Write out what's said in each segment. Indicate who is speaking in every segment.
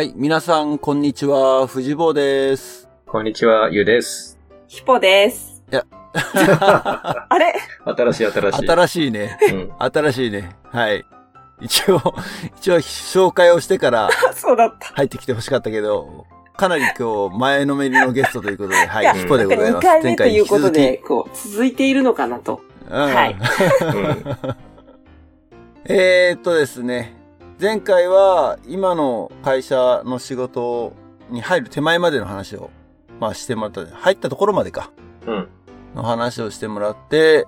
Speaker 1: はい、皆さん、こんにちは。藤坊です。
Speaker 2: こんにちは、ゆうです。
Speaker 3: ヒポです。
Speaker 1: いや
Speaker 3: あれ？
Speaker 2: 新しい新しい。
Speaker 1: 新しいね。
Speaker 2: うん。
Speaker 1: 新しいね。はい。一応、一応、紹介をしてから
Speaker 3: そうだった。
Speaker 1: 入ってきてほしかったけど、かなり今日、前のめりのゲストということで、はいヒポでござい
Speaker 3: 2
Speaker 1: ます。
Speaker 3: 回目ということで、こう、続いているのかなと。
Speaker 1: うん
Speaker 3: はい
Speaker 2: うん
Speaker 1: えーっとですね、前回は今の会社の仕事に入る手前までの話を、まあしてもらった、入ったところまでか、
Speaker 2: うん。
Speaker 1: の話をしてもらって、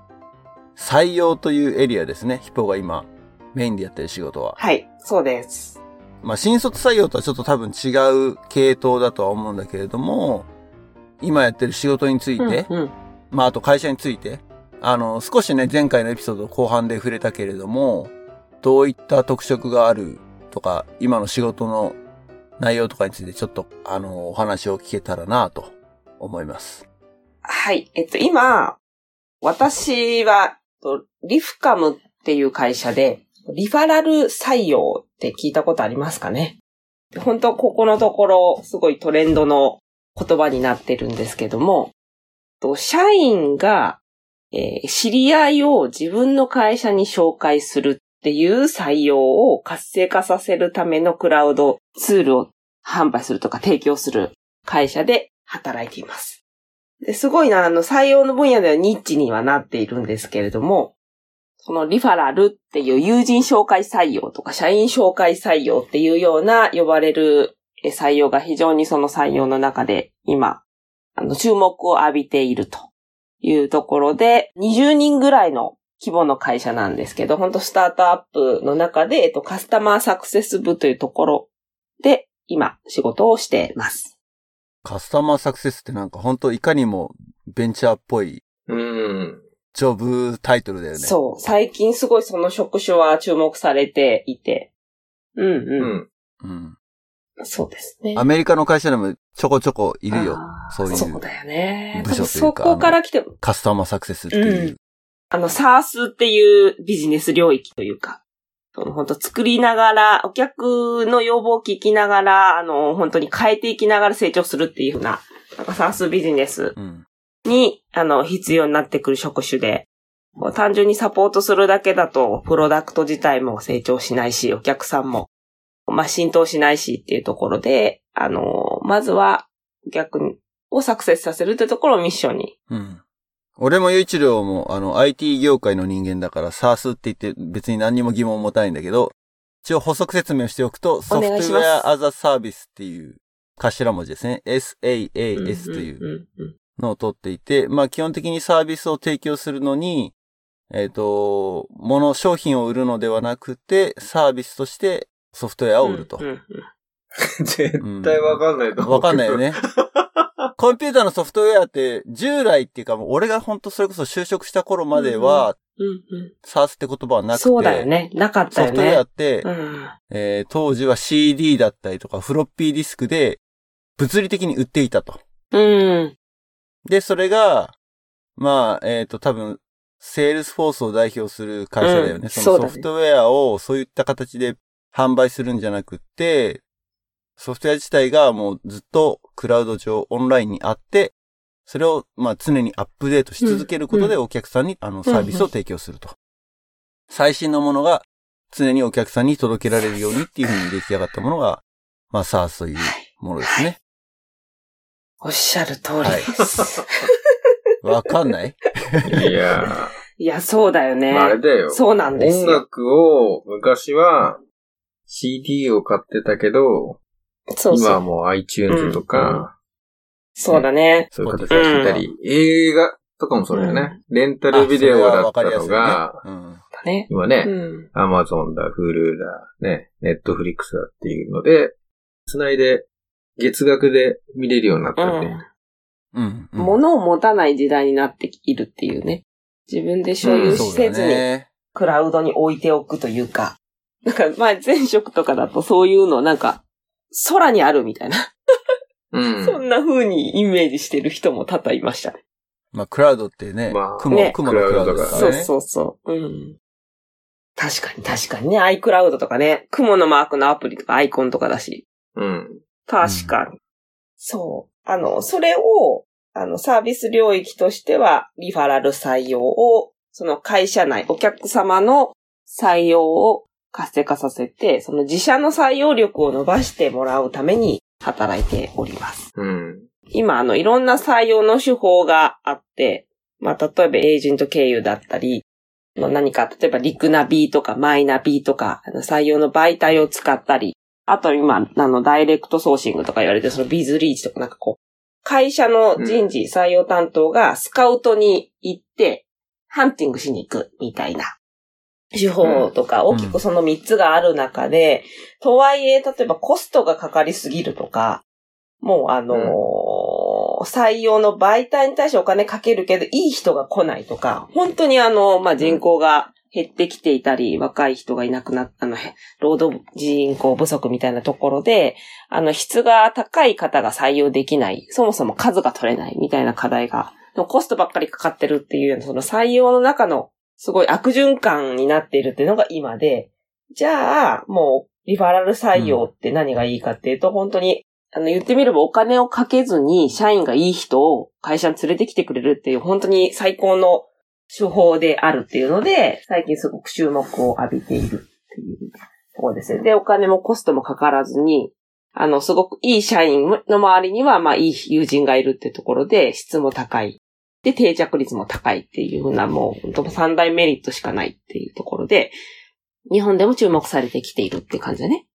Speaker 1: 採用というエリアですね、ヒポが今メインでやってる仕事は。
Speaker 3: はい、そうです。
Speaker 1: まあ新卒採用とはちょっと多分違う系統だとは思うんだけれども、今やってる仕事について、
Speaker 3: うんうん
Speaker 1: まああと会社について、あの、少しね、前回のエピソード後半で触れたけれども、どういった特色があるとか、今の仕事の内容とかについてちょっと、あの、お話を聞けたらなと思います。
Speaker 3: はい。えっと、今、私は、リフカムっていう会社で、リファラル採用って聞いたことありますかね？本当ここのところ、すごいトレンドの言葉になってるんですけども、社員が、えー知り合いを自分の会社に紹介するっていう採用を活性化させるためのクラウドツールを販売するとか提供する会社で働いています。ですごいな、あの、採用の分野ではニッチにはなっているんですけれども、そのリファラルっていう友人紹介採用とか社員紹介採用っていうような呼ばれる採用が非常にその採用の中で今、あの、注目を浴びているというところで、20人ぐらいの規模の会社なんですけど、本当スタートアップの中で、えっと、カスタマーサクセス部というところで今仕事をしています。
Speaker 1: カスタマーサクセスってなんか本当いかにもベンチャーっぽい
Speaker 2: うん。
Speaker 1: ジョブタイトルだよね。
Speaker 3: そう。最近すごいその職種は注目されていて。うん
Speaker 2: う
Speaker 3: うん。
Speaker 2: ん。
Speaker 1: うん。
Speaker 3: そうですね。
Speaker 1: アメリカの会社でもちょこちょこいるよ。そういう
Speaker 3: そうだよね。
Speaker 1: 部署というか
Speaker 3: そこから来て、
Speaker 1: カスタマーサクセスっていう。
Speaker 3: うんあの、サースっていうビジネス領域というか、その本当作りながら、お客の要望を聞きながら、あの、本当に変えていきながら成長するっていうふうな、なんかサースビジネス
Speaker 1: うん。
Speaker 3: に、あの、必要になってくる職種で、単純にサポートするだけだと、プロダクト自体も成長しないし、お客さんも、まあ、浸透しないしっていうところで、あの、まずは、お客をサクセスさせるってところをミッションに。
Speaker 1: うん。俺もゆ一郎も、あの、IT 業界の人間だから、SARS って言って別に何にも疑問を持たないんだけど、一応補足説明をしておくと、ソフトウェアアザサービスっていう頭文字ですね。SAAS という
Speaker 3: うんうんうん
Speaker 1: のを取っていて、まあ基本的にサービスを提供するのに、えっ、と、物、商品を売るのではなくて、サービスとしてソフトウェアを売ると
Speaker 3: うん。う ん
Speaker 2: 絶対わかんないと思う。
Speaker 1: わかんないよ。ね。コンピューターのソフトウェアって、従来っていうかもう俺が本当それこそ就職した頃までは、
Speaker 3: うんうん
Speaker 1: サースって言葉はなくて、
Speaker 3: そうだよね。なかったよ
Speaker 1: ソフトウェア
Speaker 3: ね。
Speaker 1: って、
Speaker 3: うん
Speaker 1: えー当時は CD だったりとかフロッピーディスクで物理的に売っていたと。
Speaker 3: うん。
Speaker 1: で、それが、まあ、えっ、と、多分、 Salesforce を代表する会社だよね。
Speaker 3: うん
Speaker 1: そ
Speaker 3: そうだね
Speaker 1: のソフトウェアをそういった形で販売するんじゃなくって、ソフトウェア自体がもうずっとクラウド上、オンラインにあって、それを、まあ、常にアップデートし続けることでお客さんに、あの、サービスを提供すると。最新のものが常にお客さんに届けられるようにっていうふうに出来上がったものが、まあ、SARS というものですね。
Speaker 3: おっしゃる通りです。
Speaker 1: わかんない？
Speaker 2: いや
Speaker 3: いや、そうだよね
Speaker 2: ー、。あれだよ。
Speaker 3: そうなんです
Speaker 2: 音
Speaker 3: よ。
Speaker 2: 楽を、昔は CD を買ってたけど、
Speaker 3: そうそう。
Speaker 2: 今はもう iTunes とか、
Speaker 3: そうだね。
Speaker 2: そういう形で聞いたり、映画とかもそうだよね。レンタルビデオだったのが、
Speaker 1: ね。
Speaker 2: 今ね、
Speaker 3: うん。
Speaker 2: アマゾンだ、フールだ、ね、ネットフリックスだっていうので、つないで、月額で見れるようになったんで。
Speaker 1: うん。うん。
Speaker 3: 物を持たない時代になっているっていうね。自分で所有
Speaker 1: そうだ
Speaker 3: せずに
Speaker 1: ね。
Speaker 3: クラウドに置いておくというか。なんか前前職とかだとそういうのなんか空にあるみたいな。
Speaker 2: うん。
Speaker 3: そんな風にイメージしてる人も多々いましたね。
Speaker 1: まあ、クラウドってね、
Speaker 2: まあ
Speaker 1: 雲、
Speaker 3: ね
Speaker 1: 雲のクラウドですか
Speaker 3: そう
Speaker 1: らね。
Speaker 3: そうそう。うん。確かに確かにね、iCloud とかね、雲のマークのアプリとかアイコンとかだし。
Speaker 2: うん。
Speaker 3: 確かに。そう。あの、それを、あの、サービス領域としては、リファラル採用を、その会社内、お客様の採用を活性化させて、その自社の採用力を伸ばしてもらうために働いております。
Speaker 2: うん。
Speaker 3: 今、あの、いろんな採用の手法があって、まあ、例えばエージェント経由だったり、まあ何か、例えばリクナビとかマイナビとか、採用の媒体を使ったり、あと今、あの、ダイレクトソーシングとか言われてるそのビズリーチとかなんかこう、会社の人事採用担当がスカウトに行って、ハンティングしに行くみたいな手法とか、大きくその3つがある中で、とはいえ、例えばコストがかかりすぎるとか、もうあのー採用の媒体に対してお金かけるけど、いい人が来ないとか、本当にあの、まあ、人口が減ってきていたり、若い人がいなくなった、あの、へ労働人口不足みたいなところで、あの、質が高い方が採用できない、そもそも数が取れないみたいな課題が、コストばっかりかかってるっていうような、その採用の中のすごい悪循環になっているっていうのが今で、じゃあ、もう、リファラル採用って何がいいかっていうと、本当に、あの、言ってみればお金をかけずに、社員がいい人を会社に連れてきてくれるっていう、本当に最高の手法であるっていうので、最近すごく注目を浴びているっていうところですね。で、お金もコストもかからずに、あの、すごくいい社員の周りには、まあ、いい友人がいるってところで、質も高い。で、定着率も高いっていうふうな、もう、三大メリットしかないっていうところで、日本でも注目されてきているって感じだね。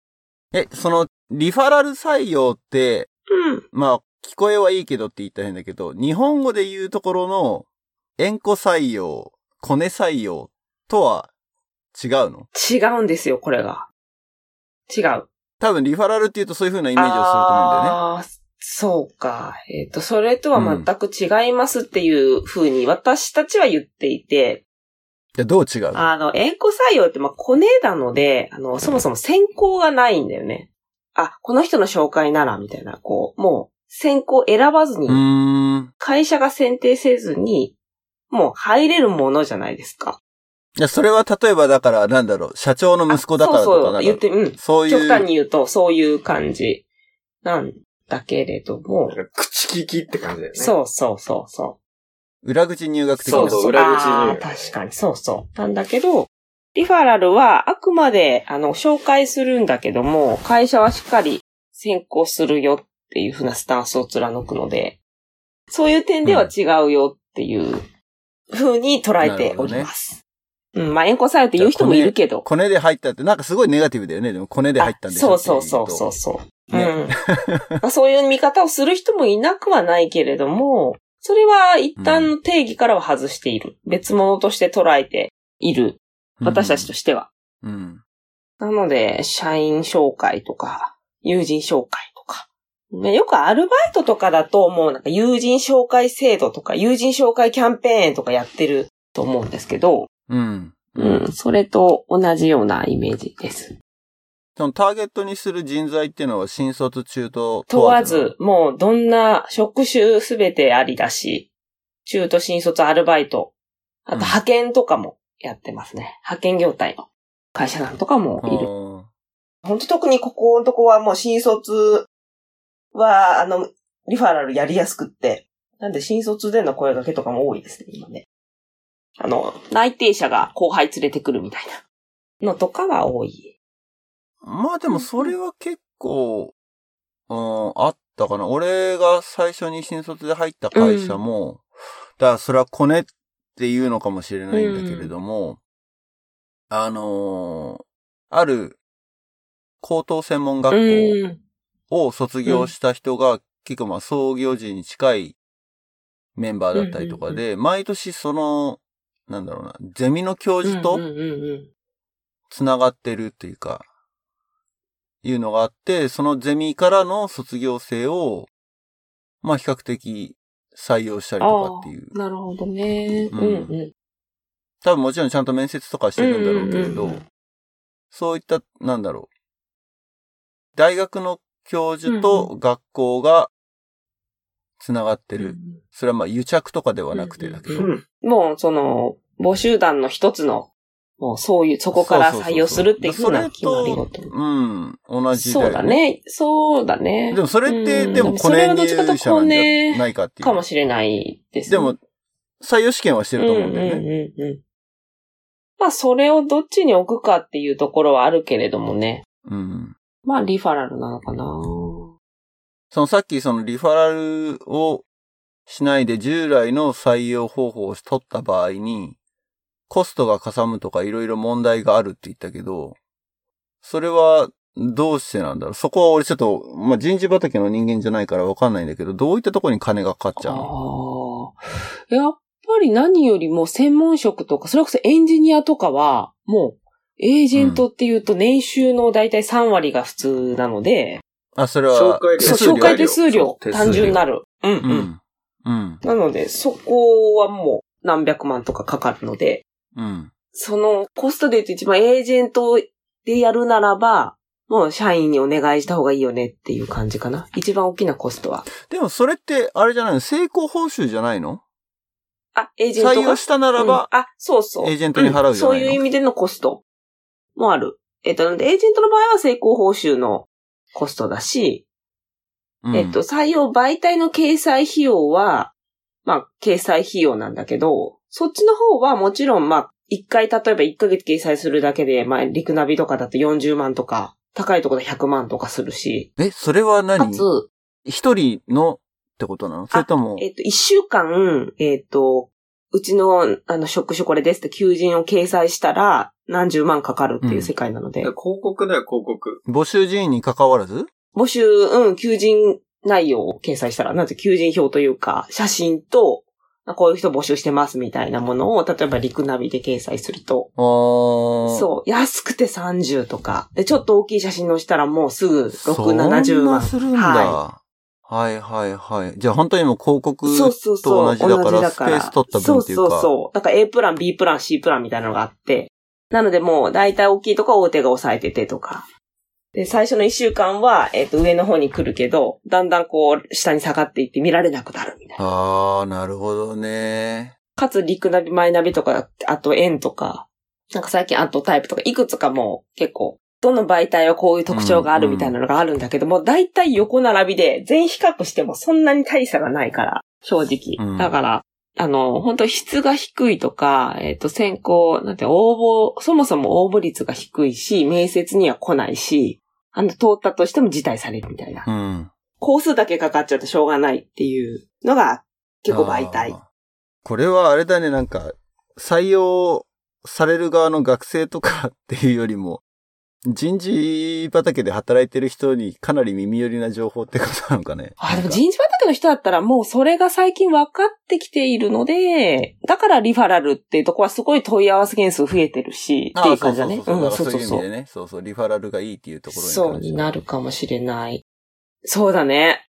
Speaker 1: え、その、リファラル採用って、
Speaker 3: うん。
Speaker 1: まあ、聞こえはいいけどって言ったら変だけど、日本語で言うところの、円弧採用、コネ採用とは違うの？
Speaker 3: 違うんですよ、これが。違う。
Speaker 1: 多分リファラルって言うとそういう風なイメージをすると思うんだよね。
Speaker 3: あーそうか。えっ、と、それとは全く違いますっていう風に私たちは言っていて、
Speaker 1: じゃあどう違うの？
Speaker 3: あの、円弧採用って、まあ、コネなので、あの、そもそも選考がないんだよね。あ、この人の紹介なら、みたいな、こう、もう、選考選ばずに
Speaker 1: う、ーん。
Speaker 3: 会社が選定せずに、もう入れるものじゃないですか。
Speaker 1: いや、それは例えばだから、なんだろう、社長の息子だからとか
Speaker 3: あそうそう、言って、うん。
Speaker 1: そういう。
Speaker 3: 極端に言うと、そういう感じなんだけれども、
Speaker 2: 口利きって感じだよね。
Speaker 3: そうそうそうそう。
Speaker 1: 裏口入学的な。
Speaker 2: そうそう裏口入
Speaker 3: 確かに、そうそう。なんだけど、リファラルはあくまで、あの、紹介するんだけども、会社はしっかり先行するよっていうふうなスタンスを貫くので、そういう点では違うよっていうふうに捉えております。うん、まあ、円弧採用って言う人もいるけど。
Speaker 1: コネで入ったって、なんかすごいネガティブだよね。でもコネで入ったんでしょ
Speaker 3: あそうそうそうそうそう。
Speaker 1: ね
Speaker 3: うん まあ。そういう見方をする人もいなくはないけれども、それは一旦の定義からは外している。別物として捉えている。私たちとしては。
Speaker 1: うん。
Speaker 3: なので、社員紹介とか、友人紹介とか。ねよくアルバイトとかだともうなんか友人紹介制度とか、友人紹介キャンペーンとかやってると思うんですけど、
Speaker 1: うん。
Speaker 3: うん、それと同じようなイメージです。
Speaker 1: そのターゲットにする人材っていうのは新卒中と
Speaker 3: 問わず、もうどんな職種すべてありだし、中途新卒アルバイト、あと
Speaker 1: うん
Speaker 3: 派遣とかもやってますね。派遣業態の会社なんとかもいる。
Speaker 1: る。
Speaker 3: 本当特にここのとこはもう新卒は、あの、リファラルやりやすくって、なんで新卒での声掛けとかも多いですね、今ね。あの、内定者が後輩連れてくるみたいなのとかは多い。
Speaker 1: まあでもそれは結構、うん、あったかな。俺が最初に新卒で入った会社も、だからそれはコネっていうのかもしれないんだけれども、あのーある高等専門学校
Speaker 3: うん。
Speaker 1: を卒業した人が、結構まあ創業時に近いメンバーだったりとかで、毎年その、なんだろうな、ゼミの教授とつながってるっていうか、いうのがあって、そのゼミからの卒業生を、まあ比較的採用したりとかっていう。
Speaker 3: なるほどね。
Speaker 1: う
Speaker 3: うんんうん。
Speaker 1: 多分もちろんちゃんと面接とかしてるんだろうけれどそういった、なんだろう。大学の教授と学校がつながってる。それはまあ癒着とかではなくてだけど。
Speaker 2: うん。
Speaker 3: もう、その、募集団の一つのもうそういう、そこから採用するっていうふうな決まり事。
Speaker 1: うん。同じだよ
Speaker 3: そうだ。ね。そうだね。
Speaker 1: でもそれって、
Speaker 3: うん
Speaker 1: でも、コネ
Speaker 3: それはどっちかというと
Speaker 1: 入社ないかっていう。
Speaker 3: かもしれないです、
Speaker 1: でも、採用試験はしてると思うんだよね。
Speaker 3: うんうんうんうん。まあ、それをどっちに置くかっていうところはあるけれどもね。
Speaker 1: うん。
Speaker 3: まあ、リファラルなのかな。
Speaker 1: そのさっきそのリファラルをしないで従来の採用方法を取った場合に、コストがかさむとかいろいろ問題があるって言ったけど、それはどうしてなんだろう？そこは俺ちょっと、まあ、人事畑の人間じゃないからわかんないんだけど、どういったとこに金がかかっちゃうの？
Speaker 3: やっぱり何よりも専門職とか、それこそエンジニアとかは、もう、エージェントっていうと年収のだいたい3割が普通なので、
Speaker 1: あ、それは、
Speaker 2: 紹介
Speaker 3: そう、
Speaker 2: 手数料
Speaker 3: 紹介手数料
Speaker 2: そう手数料
Speaker 3: 単純になる。うんうん。
Speaker 1: うん。うん。
Speaker 3: なので、そこはもう何百万とかかかるので、
Speaker 1: うん。
Speaker 3: そのコストで言うと一番エージェントでやるならば、もう社員にお願いした方がいいよねっていう感じかな。一番大きなコストは。
Speaker 1: でもそれって、あれじゃないの？成功報酬じゃないの？
Speaker 3: あ、エージェントが？
Speaker 1: 採用したならば、
Speaker 3: うんあ、そうそう。
Speaker 1: エージェントに払うじゃないの？
Speaker 3: んそういう意味でのコストもある。えっと、なんでエージェントの場合は成功報酬のコストだし、
Speaker 1: うん。
Speaker 3: えっと、採用媒体の掲載費用は、まあ、掲載費用なんだけど、そっちの方はもちろん、まあ、一回、例えば1ヶ月掲載するだけで、まあ、リクナビとかだと40万とか、高いところで100万とかするし、
Speaker 1: え、それは
Speaker 3: か
Speaker 1: 何
Speaker 3: つ、
Speaker 1: 一人のってことなの？それとも、
Speaker 3: えっと、1週間、えっと、うちの、あの、職種これですって求人を掲載したら、何十万かかるっていう世界なので、
Speaker 2: 広告だよ、広告。
Speaker 1: 募集人員に関わらず？
Speaker 3: 募集、うん、求人内容を掲載したら、なんて求人票というか、写真と、こういう人募集してますみたいなものを、例えばリクナビで掲載すると、
Speaker 1: あー
Speaker 3: そう、安くて30とか、で、ちょっと大きい写真載したらもうすぐ6、
Speaker 1: そんな
Speaker 3: 70万。
Speaker 1: するんだ。
Speaker 3: は
Speaker 1: はいはいはい。じゃあ本当にもう広告
Speaker 3: い。そうそう
Speaker 1: と
Speaker 3: そう。
Speaker 1: 同じだから、スペース取った分っていうか。
Speaker 3: そうそうそう。だから A プラン、B プラン、C プランみたいなのがあって、なのでもう大体大きいとこは大手が抑えててとか。で、最初の1週間は、えっ、と、上の方に来るけど、だんだんこう、下に下がっていって見られなくなるみたいな。
Speaker 1: ああ、なるほどね。
Speaker 3: かつ、リクナビ、マイナビとか、あと、円とか、なんか最近、アットタイプとか、いくつかもう結構、どの媒体はこういう特徴があるみたいなのがあるんだけども、大体横並びで、全比較してもそんなに大差がないから、正直。
Speaker 1: うん
Speaker 3: だから、あの、本当質が低いとか、えっ、と、選考、なんて、応募、そもそも応募率が低いし、面接には来ないし、あの、通ったとしても辞退されるみたいな。
Speaker 1: うん。
Speaker 3: 工数だけかかっちゃってしょうがないっていうのが、結構媒体。
Speaker 1: これはあれだね、なんか、採用される側の学生とかっていうよりも、人事畑で働いてる人にかなり耳寄りな情報ってことなのかね。
Speaker 3: あ、でも人事畑の人だったらもうそれが最近分かってきているので、だからリファラルっていうとこはすごい問い合わせ件数増えてるし、っていう感じだね。
Speaker 1: そうそうそう。
Speaker 3: そうそうそう
Speaker 1: そういう意味で。ね。そうそう。リファラルがいいっていうところに
Speaker 3: そうになるかもしれない。そうだね。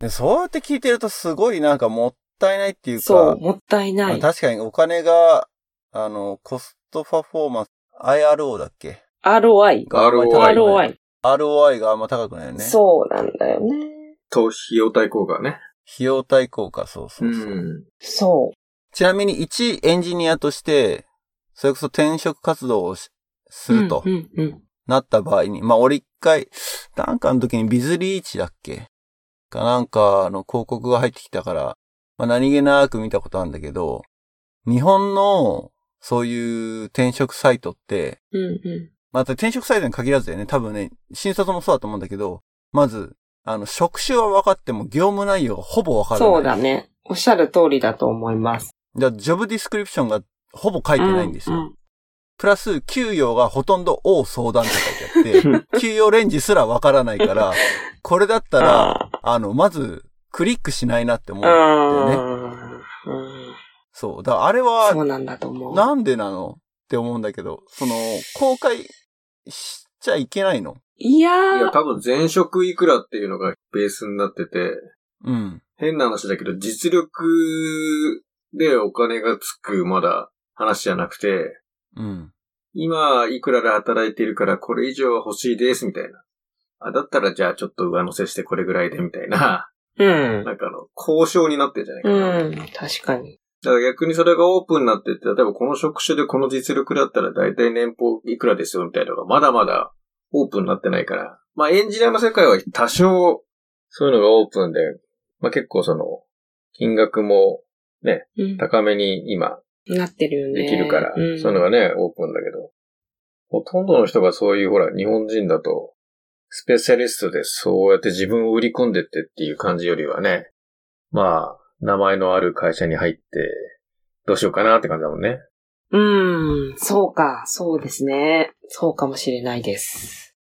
Speaker 1: でそうやって聞いてるとすごいなんかもったいないっていうか、
Speaker 3: そう、もったいない。
Speaker 1: まあ確かにお金が、あの、コストパフォーマンス、IRO だっけ
Speaker 3: ROI。
Speaker 1: があんまり高くない
Speaker 3: ROI。
Speaker 1: ROI があんま高くないよね。
Speaker 3: そうなんだよね。
Speaker 2: 投費用対効果ね。
Speaker 1: 費用対効果、そうそうそう。
Speaker 2: ん。
Speaker 3: そ
Speaker 1: ちなみに一エンジニアとして、それこそ転職活動をしす
Speaker 3: う。
Speaker 1: ると。なった場合に、まあ俺一回、なんかの時にビズリーチだっけ？かなんかの広告が入ってきたから、まあ何気なく見たことあるんだけど、日本のそういう転職サイトって、
Speaker 3: うん、うん。
Speaker 1: また転職サイトに限らずだよね。多分ね、新卒もそうだと思うんだけど、まず、あの、職種は分かっても業務内容がほぼ分からない。
Speaker 3: そうだね。おっしゃる通りだと思います。
Speaker 1: だからジョブディスクリプションがほぼ書いてないんですよ。
Speaker 3: うんうん
Speaker 1: プラス、給与がほとんど大相談って書いてあって、給与レンジすらわからないから、これだったら、あの、まず、クリックしないなって思うんだよね。
Speaker 3: うん。
Speaker 1: そう。だからあれ
Speaker 3: そ
Speaker 1: は、
Speaker 3: うなんだと思う。
Speaker 1: なんでなの？って思うんだけど、その、公開しちゃいけないの？
Speaker 3: いや
Speaker 2: いや、
Speaker 3: ー、
Speaker 2: 多分前職いくらっていうのがベースになってて、
Speaker 1: うん。
Speaker 2: 変な話だけど、実力でお金がつくまだ話じゃなくて、
Speaker 1: うん。
Speaker 2: 今いくらで働いてるからこれ以上は欲しいですみたいな。あ、だったらじゃあちょっと上乗せしてこれぐらいでみたいな、
Speaker 3: うん。
Speaker 2: なんかあの、交渉になってんじゃないかな。
Speaker 3: うん、確かに。
Speaker 2: だから逆にそれがオープンになってって、例えばこの職種でこの実力だったら大体年俸いくらですよみたいなのがまだまだオープンになってないから。まあエンジニアの世界は多少そういうのがオープンで、まあ結構その金額も
Speaker 3: うん。
Speaker 2: 高めに今
Speaker 3: なってるよね。
Speaker 2: できるから、
Speaker 3: うん、
Speaker 2: そういうのがね、オープンだけど、ほとんどの人がそういうほら、日本人だと、スペシャリストでそうやって自分を売り込んでってっていう感じよりはね、まあ、名前のある会社に入って、どうしようかなって感じだもんね。
Speaker 3: うん、そうか、そうですね。そうかもしれないです。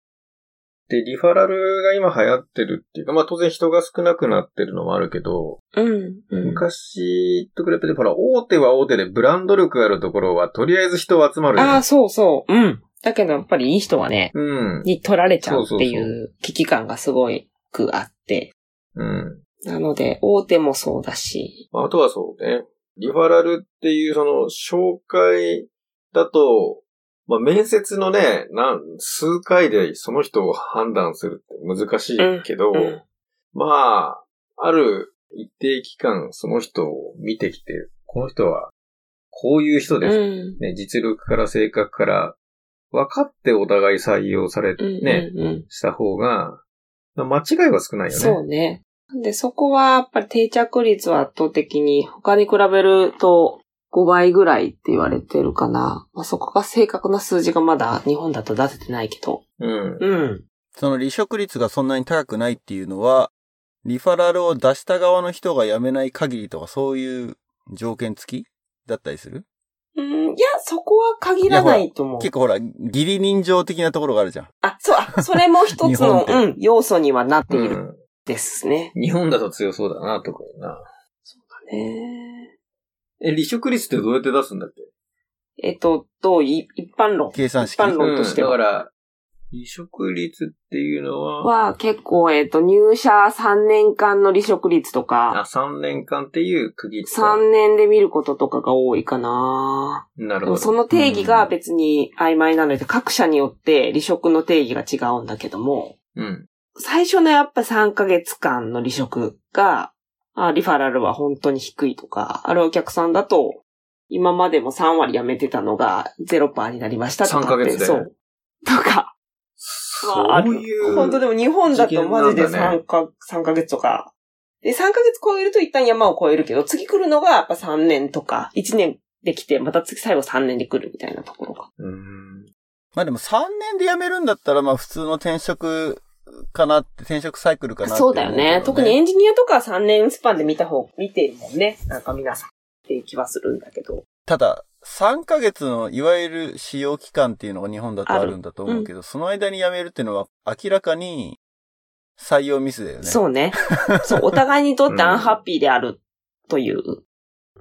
Speaker 2: で、リファラルが今流行ってるっていうか、まあ当然人が少なくなってるのもあるけど、
Speaker 3: うん、うん。
Speaker 2: 昔と比べて、ほら、大手は大手でブランド力があるところは、とりあえず人は集まる
Speaker 3: ああ、そうそう。うん。だけどやっぱりいい人はね、
Speaker 2: うん。
Speaker 3: に取られちゃうってい
Speaker 2: そう
Speaker 3: う危機感がすごいくあって。
Speaker 2: うん。
Speaker 3: なので、大手もそうだし。
Speaker 2: あとはそうね。リファラルっていうその紹介だと、まあ、面接のね、なん、数回でその人を判断するって難しいけど、
Speaker 3: うん。
Speaker 2: まあ、ある一定期間その人を見てきて、この人はこういう人です。
Speaker 3: うん。
Speaker 2: ね、実力から性格から分かってお互い採用されて
Speaker 3: うん。
Speaker 2: ね、
Speaker 3: うんうん
Speaker 2: した方が、まあ間違いは少ないよね。
Speaker 3: そうね。で、そこはやっぱり定着率は圧倒的に他に比べると5倍ぐらいって言われてるかな。まあ、そこが正確な数字がまだ日本だと出せてないけど。
Speaker 2: うん。
Speaker 3: うん。
Speaker 1: その離職率がそんなに高くないっていうのは、リファラルを出した側の人が辞めない限りとかそういう条件付きだったりする？
Speaker 3: うん、いや、そこは限らないと思う。
Speaker 1: 結構ほら、義理人情的なところがあるじゃん。
Speaker 3: あ、そう、あ、それも一つの、うん、要素にはなっている
Speaker 2: うん
Speaker 3: ですね。
Speaker 2: 日本だと強そうだな、特にな。
Speaker 3: ね
Speaker 2: え、離職率ってどうやって出すんだっけ？
Speaker 3: えっと、どう？い、一般論。
Speaker 1: 計算式
Speaker 3: 一般論としては。
Speaker 2: だから、離職率っていうのは、
Speaker 3: は結構、えっと、入社3年間の離職率と
Speaker 2: あ、
Speaker 3: か、
Speaker 2: 3年間っていう区切り。
Speaker 3: 3年で見ることとかが多いかな。
Speaker 2: なるほど。
Speaker 3: その定義が別に曖昧なので、各社によって離職の定義が違うんだけども、
Speaker 2: うん。
Speaker 3: 最初のやっぱ3ヶ月間の離職が、あリファラルは本当に低いとか、あるお客さんだと、今までも3割辞めてたのが0%になりましたとかって。
Speaker 2: 3ヶ月で
Speaker 3: そう。とか。まあ
Speaker 2: そういう。
Speaker 3: 本当でも日本だとマジで
Speaker 2: 事件なんだね
Speaker 3: 3か、3ヶ月とか。で、3ヶ月超えると一旦山を超えるけど、次来るのがやっぱ3年とか、1年できて、また次最後3年で来るみたいなところが。
Speaker 2: うん。
Speaker 1: まあでも3年で辞めるんだったら、まあ普通の転職かなって、転職サイクルかなって
Speaker 3: そうだよね。特にエンジニアとかは3年スパンで見た方、見てるもんね。なんか皆さんっていう気はするんだけど。
Speaker 1: ただ、3ヶ月のいわゆる使用期間っていうのが日本だとあるんだと思うけど、その間に辞めるっていうのは明らかに採用ミスだよね。
Speaker 3: そうね。そう、お互いにとってアンハッピーであるという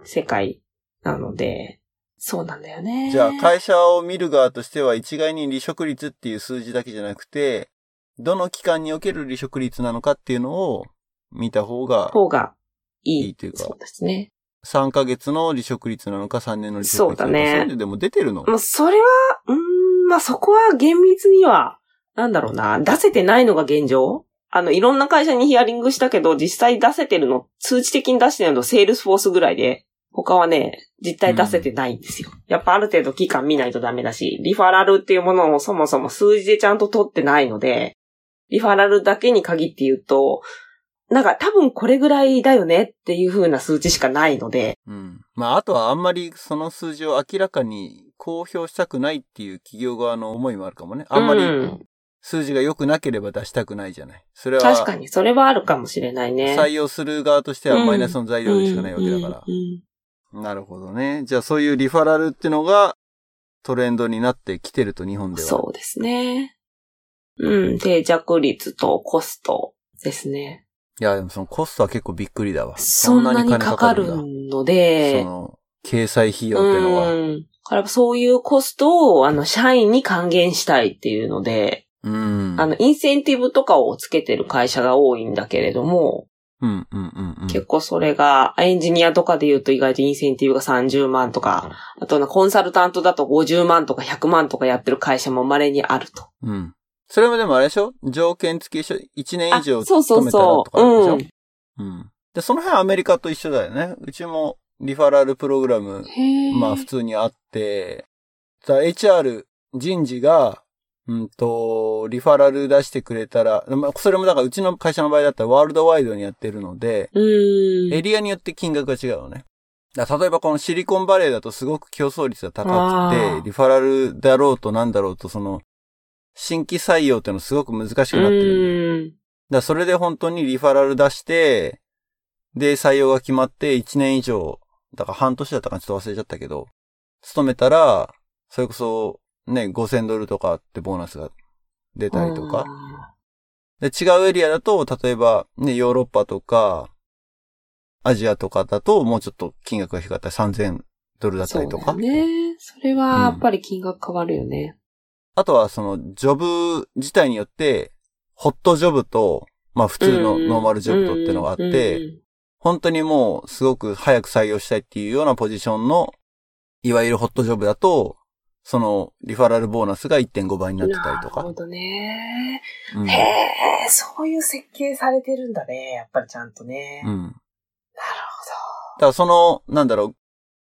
Speaker 3: 世界なので、そうなんだよね。
Speaker 1: じゃあ会社を見る側としては一概に離職率っていう数字だけじゃなくて、どの期間における離職率なのかっていうのを見た方が
Speaker 3: 方がいい。
Speaker 1: いいというか
Speaker 3: そうですね。
Speaker 1: 3ヶ月の離職率なのか3年の離職率なのか。
Speaker 3: そうだね
Speaker 1: そういうのでも出てるの
Speaker 3: まあ、それは、うーん、まあ、そこは厳密には、なんだろうな、出せてないのが現状あの、いろんな会社にヒアリングしたけど、実際出せてるの、数値的に出してるの、 Salesforce ぐらいで、他はね、実態出せてないんですよ。やっぱある程度期間見ないとダメだし、リファラルっていうものをそもそも数字でちゃんと取ってないので、リファラルだけに限って言うと、なんか多分これぐらいだよねっていう風な数値しかないので、
Speaker 1: うん。まあ、あとはあんまりその数字を明らかに公表したくないっていう企業側の思いもあるかもね。あんまり
Speaker 3: うん
Speaker 1: 数字が良くなければ出したくないじゃない。それは、
Speaker 3: 確かにそれはあるかもしれないね。
Speaker 1: 採用する側としてはマイナスの材料でしかないわけだからなるほどね。じゃあそういうリファラルってのがトレンドになってきてると日本では。
Speaker 3: そうですね。うん、定着率とコストですね。
Speaker 1: いや、でもそのコストは結構びっくりだわ。
Speaker 3: そんなにかかる
Speaker 1: んだ
Speaker 3: ので、
Speaker 1: その、掲載費用ってのは。
Speaker 3: うん。だからそういうコストを、あの、社員に還元したいっていうので、
Speaker 1: うん。
Speaker 3: あの、インセンティブとかをつけてる会社が多いんだけれども、
Speaker 1: うん、うん、うん、うん。
Speaker 3: 結構それが、エンジニアとかで言うと意外とインセンティブが30万とか、あとな、コンサルタントだと50万とか100万とかやってる会社も稀にあると。
Speaker 1: うん。それもでもあれでしょ？条件付きでしょ ?1 年以上勤めたらと。かあるでしょ？
Speaker 3: うん。
Speaker 1: うん。で、その辺はアメリカと一緒だよね。うちもリファラルプログラム、まあ普通にあって、だ HR 人事が、うんと、リファラル出してくれたら、まあそれもだからうちの会社の場合だったらワールドワイドにやってるので。エリアによって金額が違うのね。例えばこのシリコンバレーだとすごく競争率が高く
Speaker 3: あ
Speaker 1: て
Speaker 3: ー、
Speaker 1: リファラルだろうとなんだろうと、その、新規採用ってのすごく難しくなってるんだよ。だそれで本当にリファラル出して、で、採用が決まって1年以上、だから半年だったかちょっと忘れちゃったけど、勤めたら、それこそね、5000ドルとかってボーナスが出たりとか。で、違うエリアだと、例えばね、ヨーロッパとか、アジアとかだと、もうちょっと金額が低かったり、3000ドルだったりとか。
Speaker 3: そうね。それはやっぱり金額変わるよね。
Speaker 1: あとは、その、ジョブ自体によって、ホットジョブと、まあ普通のノーマルジョブとっていうのがあっ
Speaker 3: うん
Speaker 1: て、
Speaker 3: うん
Speaker 1: 本当にもう、すごく早く採用したいっていうようなポジションの、いわゆるホットジョブだと、その、リファラルボーナスが1.5倍になってたりとか
Speaker 3: なるほ。どね。
Speaker 1: うん
Speaker 3: へえ、そういう設計されてるんだね。やっぱりちゃんとね。なる
Speaker 1: うん。
Speaker 3: ほ
Speaker 1: だからその、なんだろう、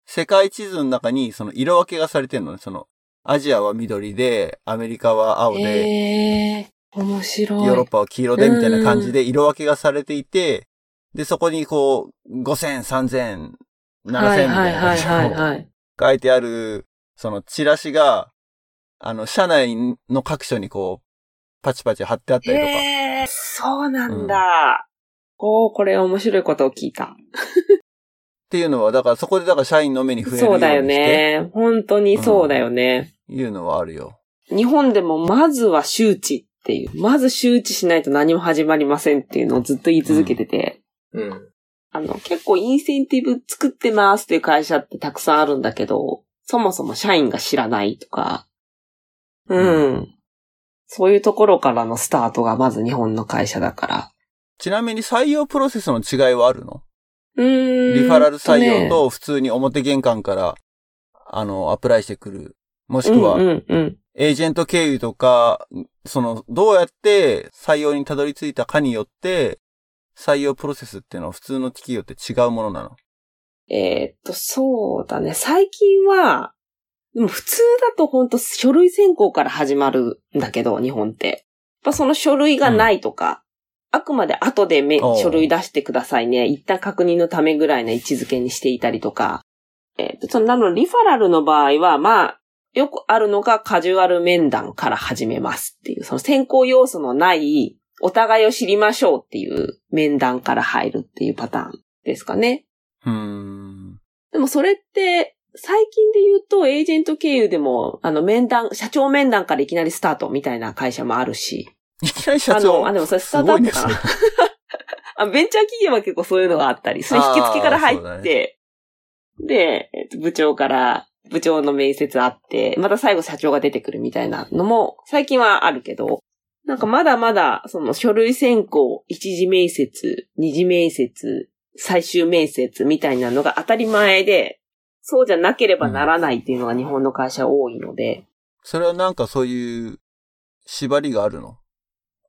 Speaker 1: 世界地図の中にその色分けがされてるのね。その、アジアは緑で、アメリカは青
Speaker 3: ど。
Speaker 1: で、
Speaker 3: へえ、面白い。
Speaker 1: ヨーロッパは黄色でみたいな感じで色分けがされていて、で、そこにこう、5000、3000、7000みたいな書いてある、そのチラシが、あの、社内の各所にこう、パチパチ貼ってあったりとか。
Speaker 3: へえ、そうなんだ。おー、これ面白いことを聞いた。
Speaker 1: っていうのは、だからそこでだから社員の目に触れるようにして。
Speaker 3: そうだよね。本当にそうだよね。
Speaker 1: いうのはあるよ。
Speaker 3: 日本でもまずは周知っていう。まず周知しないと何も始まりませんっていうのをずっと言い続けてて。
Speaker 2: うん。
Speaker 3: あの、結構インセンティブ作ってますっていう会社ってたくさんあるんだけど、そもそも社員が知らないとか、うん。そういうところからのスタートがまず日本の会社だから。
Speaker 1: ちなみに採用プロセスの違いはあるの？
Speaker 3: うーん。
Speaker 1: リファラル採用
Speaker 3: ね
Speaker 1: と普通に表玄関から、あの、アプライしてくる。もしくは、
Speaker 3: うんうんうん。
Speaker 1: エージェント経由とか、その、どうやって採用にたどり着いたかによって、採用プロセスっていうのは普通の企業って違うものなの？
Speaker 3: えーっと、そうだね。最近は、でも普通だと本当書類選考から始まるんだけど、日本って。やっぱその書類がないとか、あくまで後で書類出してくださいね。一旦確認のためぐらいの位置づけにしていたりとか。えーっと、そのなのリファラルの場合は、まあ、よくあるのがカジュアル面談から始めますっていう、その選考要素のない、お互いを知りましょうっていう面談から入るっていうパターンですかね。
Speaker 1: うーん。
Speaker 3: でもそれって、最近で言うと、エージェント経由でも、あの、面談、社長面談からいきなりスタートみたいな会社もあるし。
Speaker 1: いきなり社長。
Speaker 3: あの、あ、でもそれ スタートアップかな。あベンチャー企業は結構そういうのがあったり、それ引き付けから入って、で、えっと部長から、部長の面接あって、また最後社長が出てくるみたいなのも、最近はあるけど、なんかまだまだ、その書類選考、一次面接、二次面接、最終面接みたいなのが当たり前で、そうじゃなければならないっていうのが日本の会社多いので、
Speaker 1: それはなんかそういう縛りがあるの？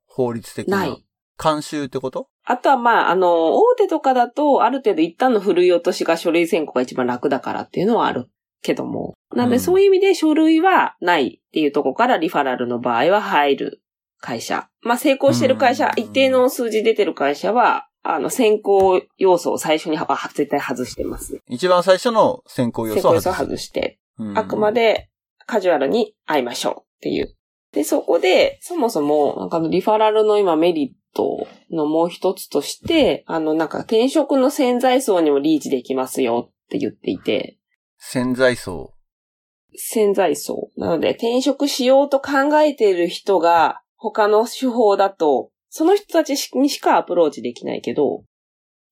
Speaker 1: 法律的な。
Speaker 3: ない。
Speaker 1: 慣習ってこと？
Speaker 3: あとはまあ、あの、大手とかだと、ある程度一旦の振るい落としが書類選考が一番楽だからっていうのはあるけども。なんで
Speaker 1: うん
Speaker 3: そういう意味で書類はないっていうところからリファラルの場合は入る会社。まあ成功してる会社、
Speaker 1: うん
Speaker 3: 一定の数字出てる会社は、あの、選考要素を最初には絶対外してます。
Speaker 1: 一番最初の選考要素を外す。
Speaker 3: 選考要素を外して、
Speaker 1: うん
Speaker 3: あくまでカジュアルに会いましょうっていう。で、そこで、そもそも、なんかリファラルの今メリットのもう一つとして、あの、なんか転職の潜在層にもリーチできますよって言っていて、
Speaker 1: 潜在層。
Speaker 3: 潜在層。なので、転職しようと考えている人が、他の手法だと、その人たちにしかアプローチできないけど、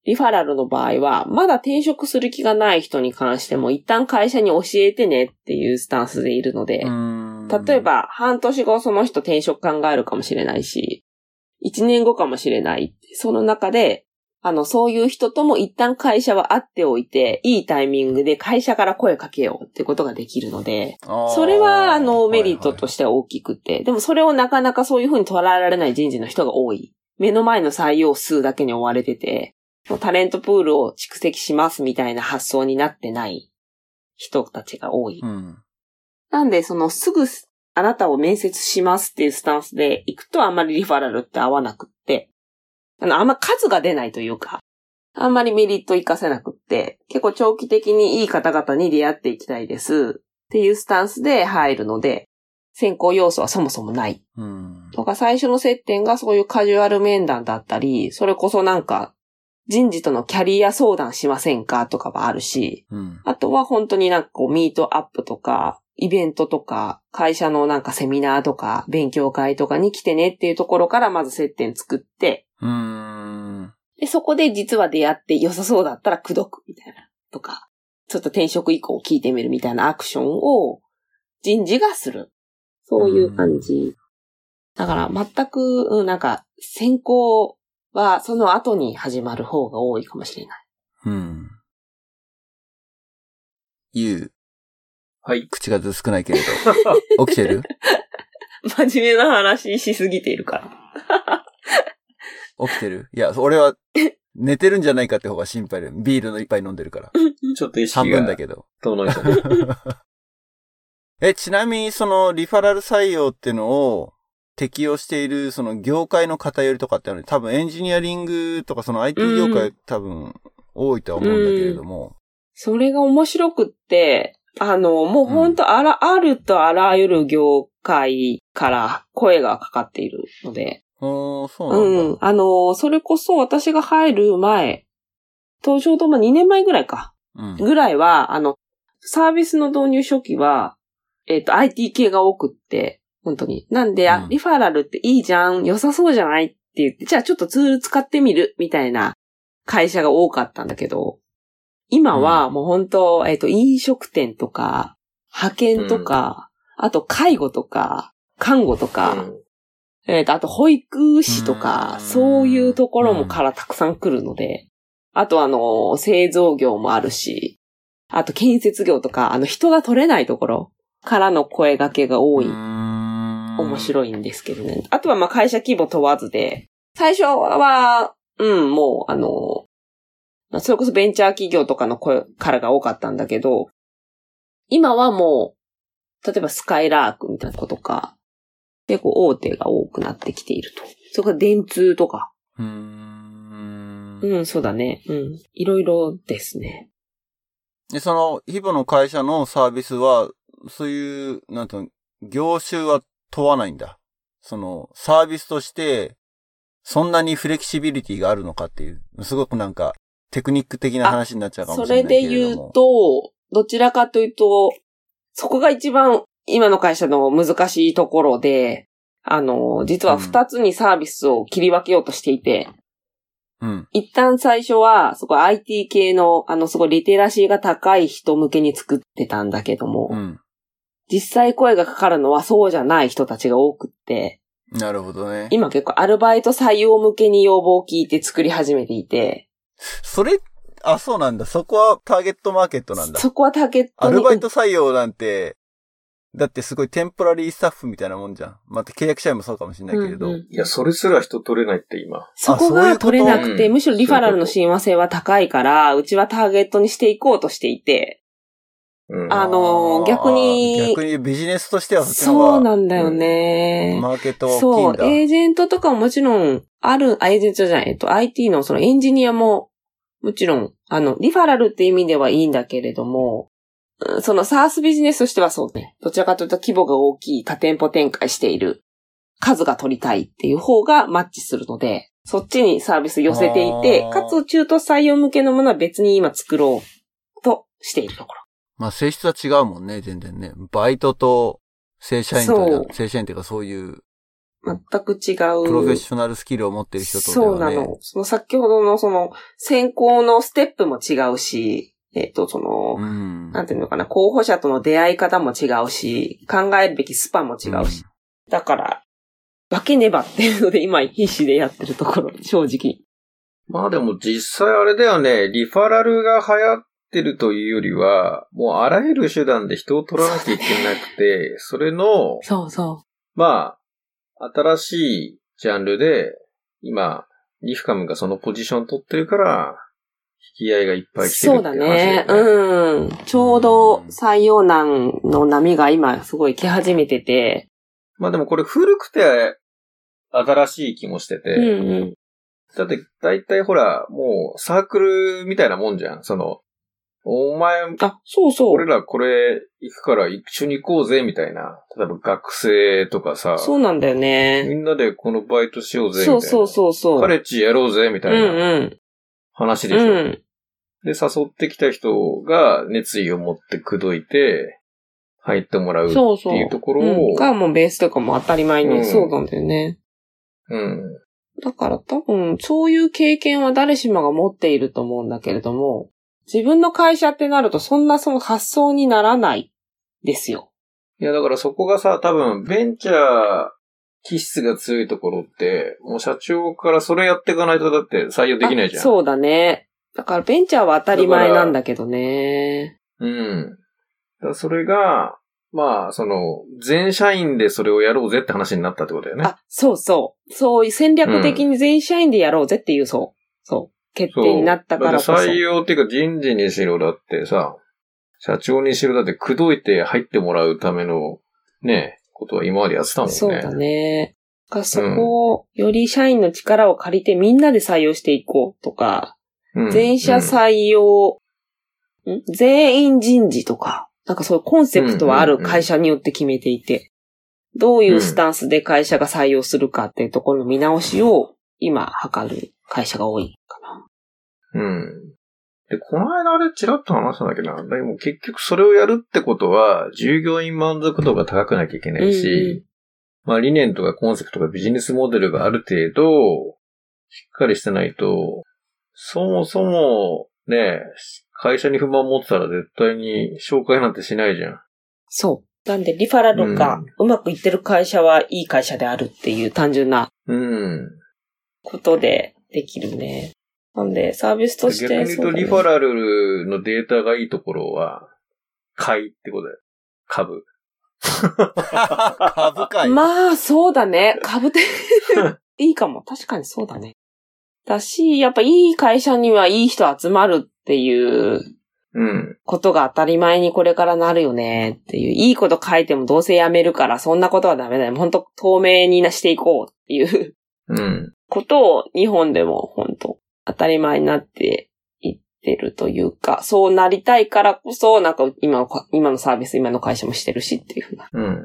Speaker 3: リファラルの場合は、まだ転職する気がない人に関しても、一旦会社に教えてねっていうスタンスでいるので、例
Speaker 1: 例
Speaker 3: え、ば、半年後その人転職考えるかもしれないし、一年後かもしれない。その中で、あの、そういう人とも一旦会社は会っておいて、いいタイミングで会社から声かけようってことができるので、それは、あの、メリットと
Speaker 1: し
Speaker 3: しては大きくて、でもそれをなかなかそういうふうに捉えられない人事の人が多い。目の前の採用数だけに追われてて、タレントプールを蓄積しますみたいな発想になってない人たちが多い。
Speaker 1: うん。
Speaker 3: なんで、そのすぐあなたを面接しますっていうスタンスで行くとあんまりリファラルって合わなくって、あの、あんま数が出ないというか、あんまりメリット活かせなくって、結構長期的にいい方々に出会っていきたいですっていうスタンスで入るので、先行要素はそもそもない。
Speaker 1: うん。
Speaker 3: とか最初の接点がそういうカジュアル面談だったり、それこそなんか人事とのキャリア相談しませんかとかはあるし、
Speaker 1: うん。
Speaker 3: あとは本当になんかこうミートアップとか、イベントとか、会社のなんかセミナーとか、勉強会とかに来てねっていうところからまず接点作って、
Speaker 1: うん。
Speaker 3: で、そこで実は出会って良さそうだったら口説くみたいな。とか、ちょっと転職以降聞いてみるみたいなアクションを人事がする。そういう感じ。だから全く、うんなんか、先行はその後に始まる方が多いかもしれない。
Speaker 1: うん。ゆう、
Speaker 2: はい。
Speaker 1: 口数少ないけれど。起きてる？
Speaker 3: 真面目な話しすぎているから。
Speaker 1: 起きてる？いや、俺は、寝てるんじゃないかって方が心配で、ビールの一杯飲んでるから。
Speaker 2: ちょっと意
Speaker 1: 半
Speaker 2: 識が
Speaker 1: 分だけど。
Speaker 2: 遠のいたね。
Speaker 1: え、ちなみにそのリファラル採用ってのを適用しているその業界の偏りとかってある？多分エンジニアリングとかその IT 業界多分多いとは思うんだけれども。
Speaker 3: それが面白くって、あの、もう本当あら、あるとあらゆる業界から声がかかっているので、
Speaker 1: おー、そうなんだ。
Speaker 3: うん。あの、それこそ私が入る前、とちょうどまあ2年前ぐらいか。
Speaker 1: うん。
Speaker 3: ぐらいは、あの、サービスの導入初期は、えっ、と、IT 系が多くって、本当に。なんで、あ
Speaker 1: うん
Speaker 3: リファラルっていいじゃん、良さそうじゃないって言って、じゃあちょっとツール使ってみる、みたいな会社が多かったんだけど、今はもう本当、えっ、と、飲食店とか、派遣とか、あと介護とか、看護とか、
Speaker 2: うん
Speaker 3: えっ、と、あと保育士とか、
Speaker 1: うん
Speaker 3: そういうところもからたくさん来るので、あとあの、製造業もあるし、あと建設業とか、あの人が取れないところからの声掛けが多い、面。白いんですけどね。あとはまあ会社規模問わずで、最初は、うん、もうあの、まあそれこそベンチャー企業とかの声からが多かったんだけど、今はもう、例えばスカイラークみたいなことか、結構大手が多くなってきていると。それから電通とか。
Speaker 1: うーん。
Speaker 3: うん、そうだね。うん。いろいろですね。
Speaker 1: で、その、ヒボの会社のサービスは、そういう、なんと、業種は問わないんだ。その、サービスとして、そんなにフレキシビリティがあるのかっていう、すごくなんか、テクニック的な話になっちゃうかも
Speaker 3: そ
Speaker 1: しれないけ
Speaker 3: れで言。うと、どちらかというと、そこが一番今の会社の難しいところで、あの、実は二つにサービスを切り分けようとしていて、
Speaker 1: うん。
Speaker 3: 一旦最初は、すごい IT 系の、あの、すごいリテラシーが高い人向けに作ってたんだけども、
Speaker 1: うん。
Speaker 3: 実際声がかかるのはそうじゃない人たちが多くって、
Speaker 1: なるほどね。
Speaker 3: 今結構アルバイト採用向けに要望を聞いて作り始めていて、
Speaker 1: それ、あ、そうなんだ。そこはターゲットマーケットなんだ。
Speaker 3: そこはターゲットに
Speaker 1: アルバイト採用なんて、だってすごいテンポラリースタッフみたいなもんじゃん。また契約社員もそうかもしれないけれど。
Speaker 3: うんうん
Speaker 2: いや、それすら人取れないって今。
Speaker 3: そこが取れなくて、
Speaker 2: うん
Speaker 3: むしろリファラルの親和性は高いから、うちはターゲットにしていこうとしていて、
Speaker 2: うん。
Speaker 3: あのー逆に
Speaker 1: 逆にビジネスとしてはそ
Speaker 3: うなんだよね。
Speaker 1: マーケット
Speaker 3: そう。エージェントとかももちろん、ある、あエージェントじゃない、えっと、IT のそのエンジニアも、もちろん、あの、リファラルって意味ではいいんだけれども、うんその SaaS ビジネスとしてはそうね。どちらかというと規模が大きい多店舗展開している数が取りたいっていう方がマッチするので、そっちにサービス寄せていてかつ中途採用向けのものは別に今作ろうとしているところ。
Speaker 1: まあ性質は違うもんね、全然ね。バイトと正社員と、正社員っていうかそういう
Speaker 3: 全く違う。
Speaker 1: プロフェッショナルスキルを持ってる人とで
Speaker 3: そうな。の。その先ほどのその選考のステップも違うし、えっ、と、その、
Speaker 1: うん。
Speaker 3: なんていうのかな、候補者との出会い方も違うし、考えるべきスパンも違うし。だから、分けねばっていうので今必死でやってるところ、正直。
Speaker 2: まあでも実際あれだよね、リファラルが流行ってるというよりは、もうあらゆる手段で人を取らなきゃいけなくて、それの、
Speaker 3: そうそ
Speaker 2: まあ、新しいジャンルで、今、リフカムがそのポジション取ってるから、引き合いがいっぱい来てるって
Speaker 3: そうだね。
Speaker 2: 話だよね。
Speaker 3: うん。ちょうど採用難の波が今すごい来始めてて。
Speaker 2: まあでもこれ古くて新しい気もしてて、
Speaker 3: うんうん。
Speaker 2: だって大体ほら、もうサークルみたいなもんじゃん。その、お前、
Speaker 3: あ、そうそう。
Speaker 2: 俺らこれ行くから一緒に行こうぜみたいな。例えば学生とかさ、
Speaker 3: そうなんだよ
Speaker 2: み
Speaker 3: ね。
Speaker 2: んなでこのバイトしようぜみたいな。
Speaker 3: そうそうそうそう。
Speaker 2: カレッジやろうぜみた
Speaker 3: うん
Speaker 2: いな
Speaker 3: うん。
Speaker 2: 話でしょ。
Speaker 3: うん。
Speaker 2: で、誘ってきた人が熱意を持って口説いて、入ってもらうって
Speaker 3: そうそう。
Speaker 2: いうところ
Speaker 3: うん
Speaker 2: を、
Speaker 3: がもうベースとかも当たり前に、
Speaker 2: うん
Speaker 3: そうなんだよね。
Speaker 2: うん。
Speaker 3: だから多分、そういう経験は誰しもが持っていると思うんだけれども、自分の会社ってなるとそんなその発想にならないですよ。
Speaker 2: いや、だからそこがさ、多分、ベンチャー気質が強いところって、もう社長からそれやっていかないとだって採用できないじゃん。
Speaker 3: あそうだね。だからベンチャーは当たり前なんだけどね。
Speaker 2: うん。だそれが、まあ、その、全社員でそれをやろうぜって話になったってことだよね。
Speaker 3: あ、そうそう。そういう戦略的に全社員でやろうぜっていう、そう。そう。決定になったからこそ。
Speaker 2: 採用っていうか人事にしろだってさ、社長にしろだって口説いて入ってもらうための、ね、ことは今までやってたもんね。
Speaker 3: そうだね。だからそこを、より社員の力を借りてみんなで採用していこうとか、
Speaker 2: うん
Speaker 3: 全社採用、ん全員人事とか、なんかそういうコンセプトはある会社によって決めていて、どういうスタンスで会社が採用するかっていうところの見直しを今図る会社が多いかな。
Speaker 2: うん。で、この間あれチラッと話したんだけどな。でも結局それをやるってことは、従業員満足度が高くなきゃいけないし、
Speaker 3: うんうん
Speaker 2: まあ理念とかコンセプトとかビジネスモデルがある程度、しっかりしてないと、そもそも、ね、会社に不満持ってたら絶対に紹介なんてしないじゃん。
Speaker 3: そう。なんで、リファラルがうまくいってる会社はいい会社であるっていう単純な
Speaker 2: うん。
Speaker 3: ことでできるね。なんで、サービスとして。
Speaker 2: 逆に言うと、リファラルのデータがいいところは、買いってことだよ。株。
Speaker 1: 株価。
Speaker 3: まあ、そうだね。株て、いいかも。確かにそうだね。だし、やっぱいい会社にはいい人集まるっていう
Speaker 2: うん。
Speaker 3: ことが当たり前にこれからなるよねっていう。いいこと書いてもどうせやめるから、そんなことはダメだよ。本当透明になしていこうっていう
Speaker 2: うん。
Speaker 3: ことを日本でも本当当たり前になっていってるというか、そうなりたいからこそ、なんか今の、今のサービス、今の会社もしてるしっていうふうな。
Speaker 2: うん。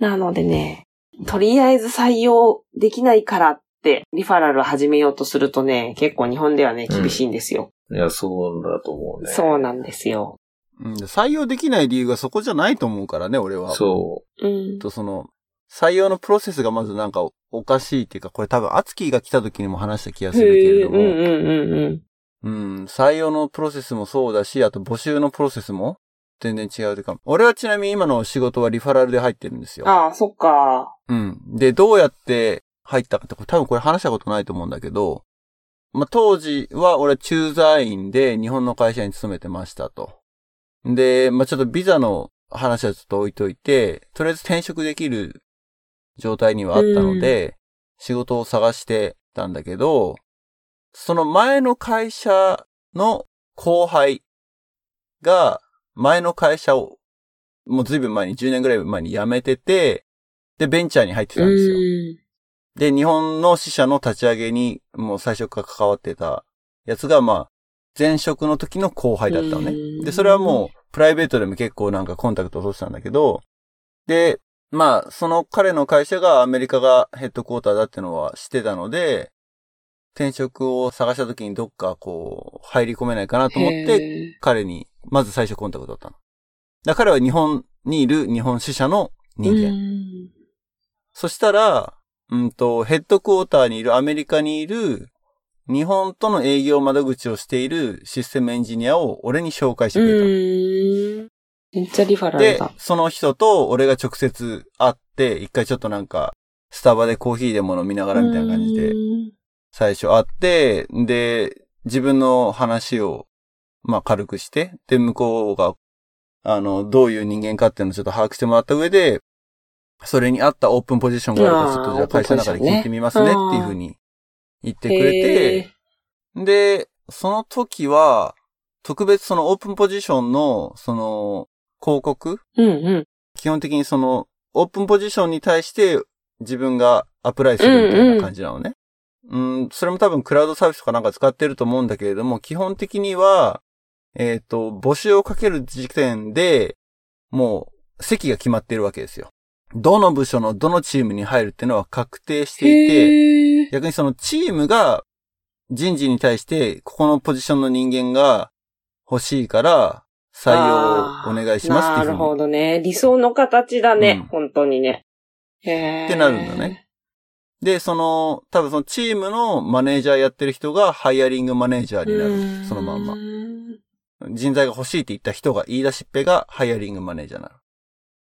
Speaker 3: なのでね、とりあえず採用できないからって、リファラルを始めようとするとね、結構日本ではね、厳しいんですよ。
Speaker 2: いや、そうだと思うね。
Speaker 3: そうなんですよ。
Speaker 1: うん採用できない理由がそこじゃないと思うからね、俺は。
Speaker 2: そ
Speaker 3: うん。
Speaker 1: とその、採用のプロセスがまずなんかおかしいっていうか、これ多分、アツキーが来た時にも話した気がするけれども、
Speaker 3: うんうんうんうん。
Speaker 1: うん、採用のプロセスもそうだし、あと募集のプロセスも全然違うというか、俺はちなみに今の仕事はリファラルで入ってるんですよ。
Speaker 3: ああ、そっか。
Speaker 1: うん。で、どうやって入ったかって、これ多分これ話したことないと思うんだけど、まあ、当時は俺駐在員で日本の会社に勤めてましたと。で、まあ、ちょっとビザの話はちょっと置いといて、とりあえず転職できる状態にはあったので、仕事を探してたんだけど、その前の会社の後輩が、前の会社を、もうずいぶん前に、10年ぐらい前に辞めてて、で、ベンチャーに入ってたんですよ。で、日本の支社の立ち上げに、もう最初から関わってたやつが、まあ、前職の時の後輩だったのね
Speaker 3: うん。
Speaker 1: で、それはもう、プライベートでも結構なんかコンタクトを取ってたんだけど、で、まあ、その彼の会社がアメリカがヘッドクォーターだってのは知ってたので、転職を探した時にどっかこう、入り込めないかなと思って、
Speaker 3: て、
Speaker 1: 彼に、まず最初コンタクトだったの。だから彼は日本にいる日本支社の人間。
Speaker 3: うん
Speaker 1: そしたら、うんと、ヘッドクォーターにいるアメリカにいる日本との営業窓口をしているシステムエンジニアを俺に紹介してくれた。
Speaker 3: うん。めっちゃリファラル
Speaker 1: で
Speaker 3: だ。、
Speaker 1: その人と俺が直接会って、一回ちょっとなんか、スタバでコーヒーでも飲みながらみたいな感じで
Speaker 3: う、ん
Speaker 1: 最初会って、で、自分の話を、まあ軽くして、で、向こうが、あの、どういう人間かっていうのをちょっと把握してもらった上で、それに合ったオープンポジションがあると、ちょっとじゃあ会社の中で聞いてみますねっていうふうに言ってくれて、で、その時は、特別そのオープンポジションの、その、広告？
Speaker 3: うんうん。
Speaker 1: 基本的にその、オープンポジションに対して自分がアプライするみたいな感じなのね。うん、それも多分クラウドサービスとかなんか使ってると思うんだけれども、基本的には、えっ、と、募集をかける時点で、もう席が決まってるわけですよ。どの部署のどのチームに入るっていうのは確定していて、逆にそのチームが人事に対して、ここのポジションの人間が欲しいから、採用をお願いしますっていうふうに
Speaker 3: なるほどね。理想の形だね。
Speaker 1: うん
Speaker 3: 本当にね。へー
Speaker 1: ってなるんだね。で、その、多分そのチームのマネージャーやってる人がハイアリングマネージャーにな
Speaker 3: う
Speaker 1: る。
Speaker 3: ん
Speaker 1: そのまんま。人材が欲しいって言った人が、言い出しっぺがハイアリングマネージャーになる。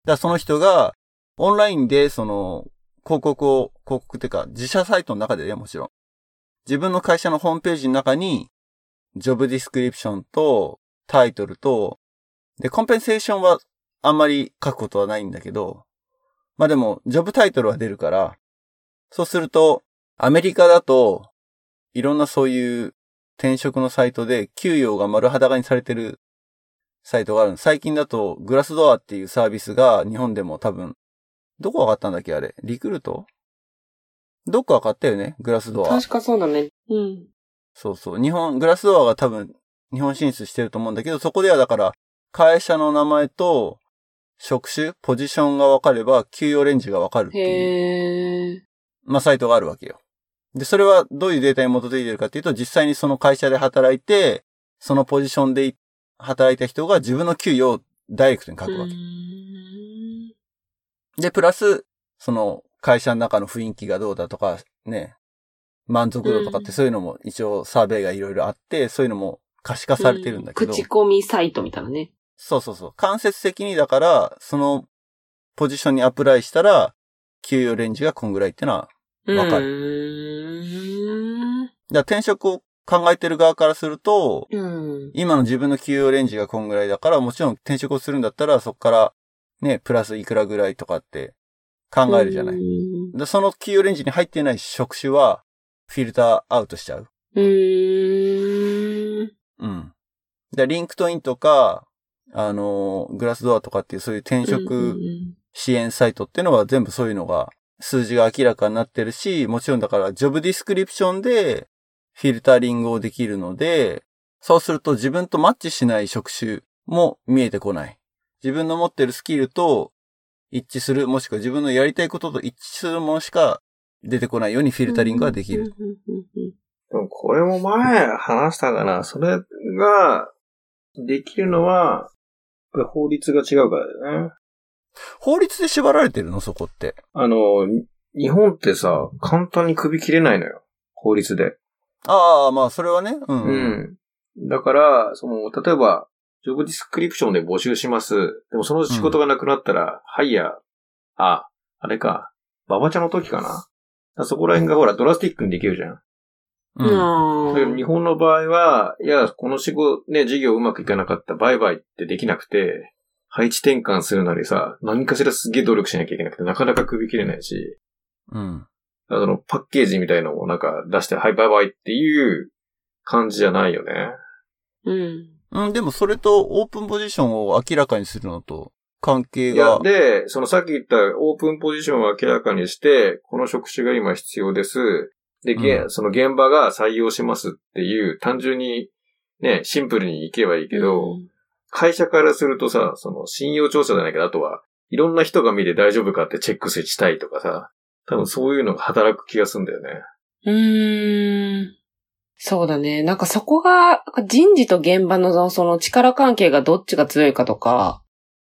Speaker 1: だその人が、オンラインでその、広告を、広告っていうか、自社サイトの中でね、もちろん。自分の会社のホームページの中に、ジョブディスクリプションと、タイトルと、で、コンペンセーションはあんまり書くことはないんだけど、まあでも、ジョブタイトルは出るから、そうすると、アメリカだと、いろんなそういう転職のサイトで給与が丸裸にされてるサイトがある最近だと、グラスドアっていうサービスが日本でも多分、どこ上がったんだっけあれ？リクルート？どっか上がったよねグラスドア。
Speaker 3: 確かそうだね。うん。
Speaker 1: そうそう。日本、グラスドアが多分、日本進出してると思うんだけど、そこではだから、会社の名前と、職種、ポジションが分かれば、給与レンジが分かるっていう、
Speaker 3: へー。
Speaker 1: まあ、サイトがあるわけよ。で、それはどういうデータに基づいてるかっていうと、実際にその会社で働いて、そのポジションで働いた人が自分の給与をダイレクトに書くわけ。
Speaker 3: うん
Speaker 1: で、プラス、その会社の中の雰囲気がどうだとか、ね、満足度とかってそういうのも一応サーベイがいろいろあって、そういうのも可視化されてるんだけど。
Speaker 3: 口コミサイトみたいなね。
Speaker 1: そうそうそう。間接的にだから、そのポジションにアプライしたら、給与レンジがこんぐらいってのは、わかる
Speaker 3: る。
Speaker 1: だ転職を考えてる側からすると、
Speaker 3: うん。
Speaker 1: 今の自分の給与レンジがこんぐらいだから、もちろん転職をするんだったら、そこから、ね、プラスいくらぐらいとかって考えるじゃない。
Speaker 3: い。
Speaker 1: で、その給与レンジに入ってない職種は、フィルターアウトしちゃう。
Speaker 3: うーん。
Speaker 1: うん。で、 LinkedIn とか、あの、 Glassdoor とかっていうそういう転
Speaker 3: うん
Speaker 1: 職支援サイトっていうのは全部そういうのが、数字が明らかになってるし、もちろんだから、 job description でフィルタリングをできるので、そうすると自分とマッチしない職種も見えてこない。自分の持ってるスキルと一致する、もしくは自分のやりたいことと一致するものしか出てこないようにフィルタリングができる。。
Speaker 2: でもこれも前話したかな。それができるのは、法律が違うからだよね。
Speaker 1: 法律で縛られてるの？そこって。
Speaker 2: あの、に日本ってさ、簡単に首切れないのよ。法律で。
Speaker 1: ああ、まあ、それはね。うん。
Speaker 2: うん。だから、その、例えば、ジョブディスクリプションで募集します。でもその仕事がなくなったら、ハイヤー。あ、あれか。ババチャの時かな？だからそこら辺がほら、ドラスティックにできるじゃん。
Speaker 1: うん。
Speaker 3: うん
Speaker 2: だけど日本の場合は、いや、この仕事、ね、事業うまくいかなかった、売買ってできなくて、配置転換するなりさ、何かしらすげえ努力しなきゃいけなくて、なかなか首切れないし、
Speaker 1: うん。
Speaker 2: あの、パッケージみたいのをなんか出して、はい、バイバイっていう感じじゃないよね。
Speaker 3: うん。
Speaker 1: うん、でもそれとオープンポジションを明らかにするのと関係
Speaker 2: いや
Speaker 1: が、、
Speaker 2: で、そのさっき言ったオープンポジションを明らかにして、この職種が今必要です。で、げ
Speaker 1: うん
Speaker 2: その現場が採用しますっていう、単純に、ね、シンプルにいけばいいけど、会社からするとさ、その信用調査じゃないけど、あとは、いろんな人が見て大丈夫かってチェックしたいとかさ、多分そういうのが働く気がするんだよね。
Speaker 3: うーん。そうだね。なんかそこが、人事と現場のその力関係がどっちが強いかとか、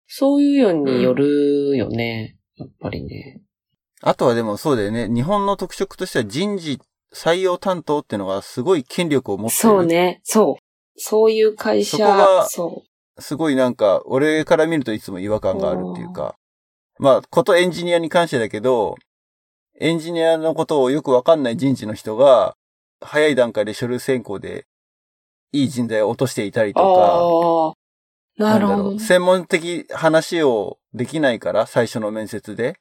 Speaker 3: そういうのによるよね。やっぱりね。
Speaker 1: あとはでもそうだよね。日本の特色としては人事採用担当っていうのがすごい権力を持ってる。
Speaker 3: そう。ね。そう。そういう会社
Speaker 1: そこが、
Speaker 3: そ
Speaker 1: すごいなんか、俺から見るといつも違和感があるっていうか。まあ、ことエンジニアに関してだけど、エンジニアのことをよくわかんない人事の人が、早い段階で書類選考で、いい人材を落としていたり
Speaker 3: う。
Speaker 1: とか。
Speaker 3: なる。ほどね。
Speaker 1: 専門的話をできないから、最初の面接で。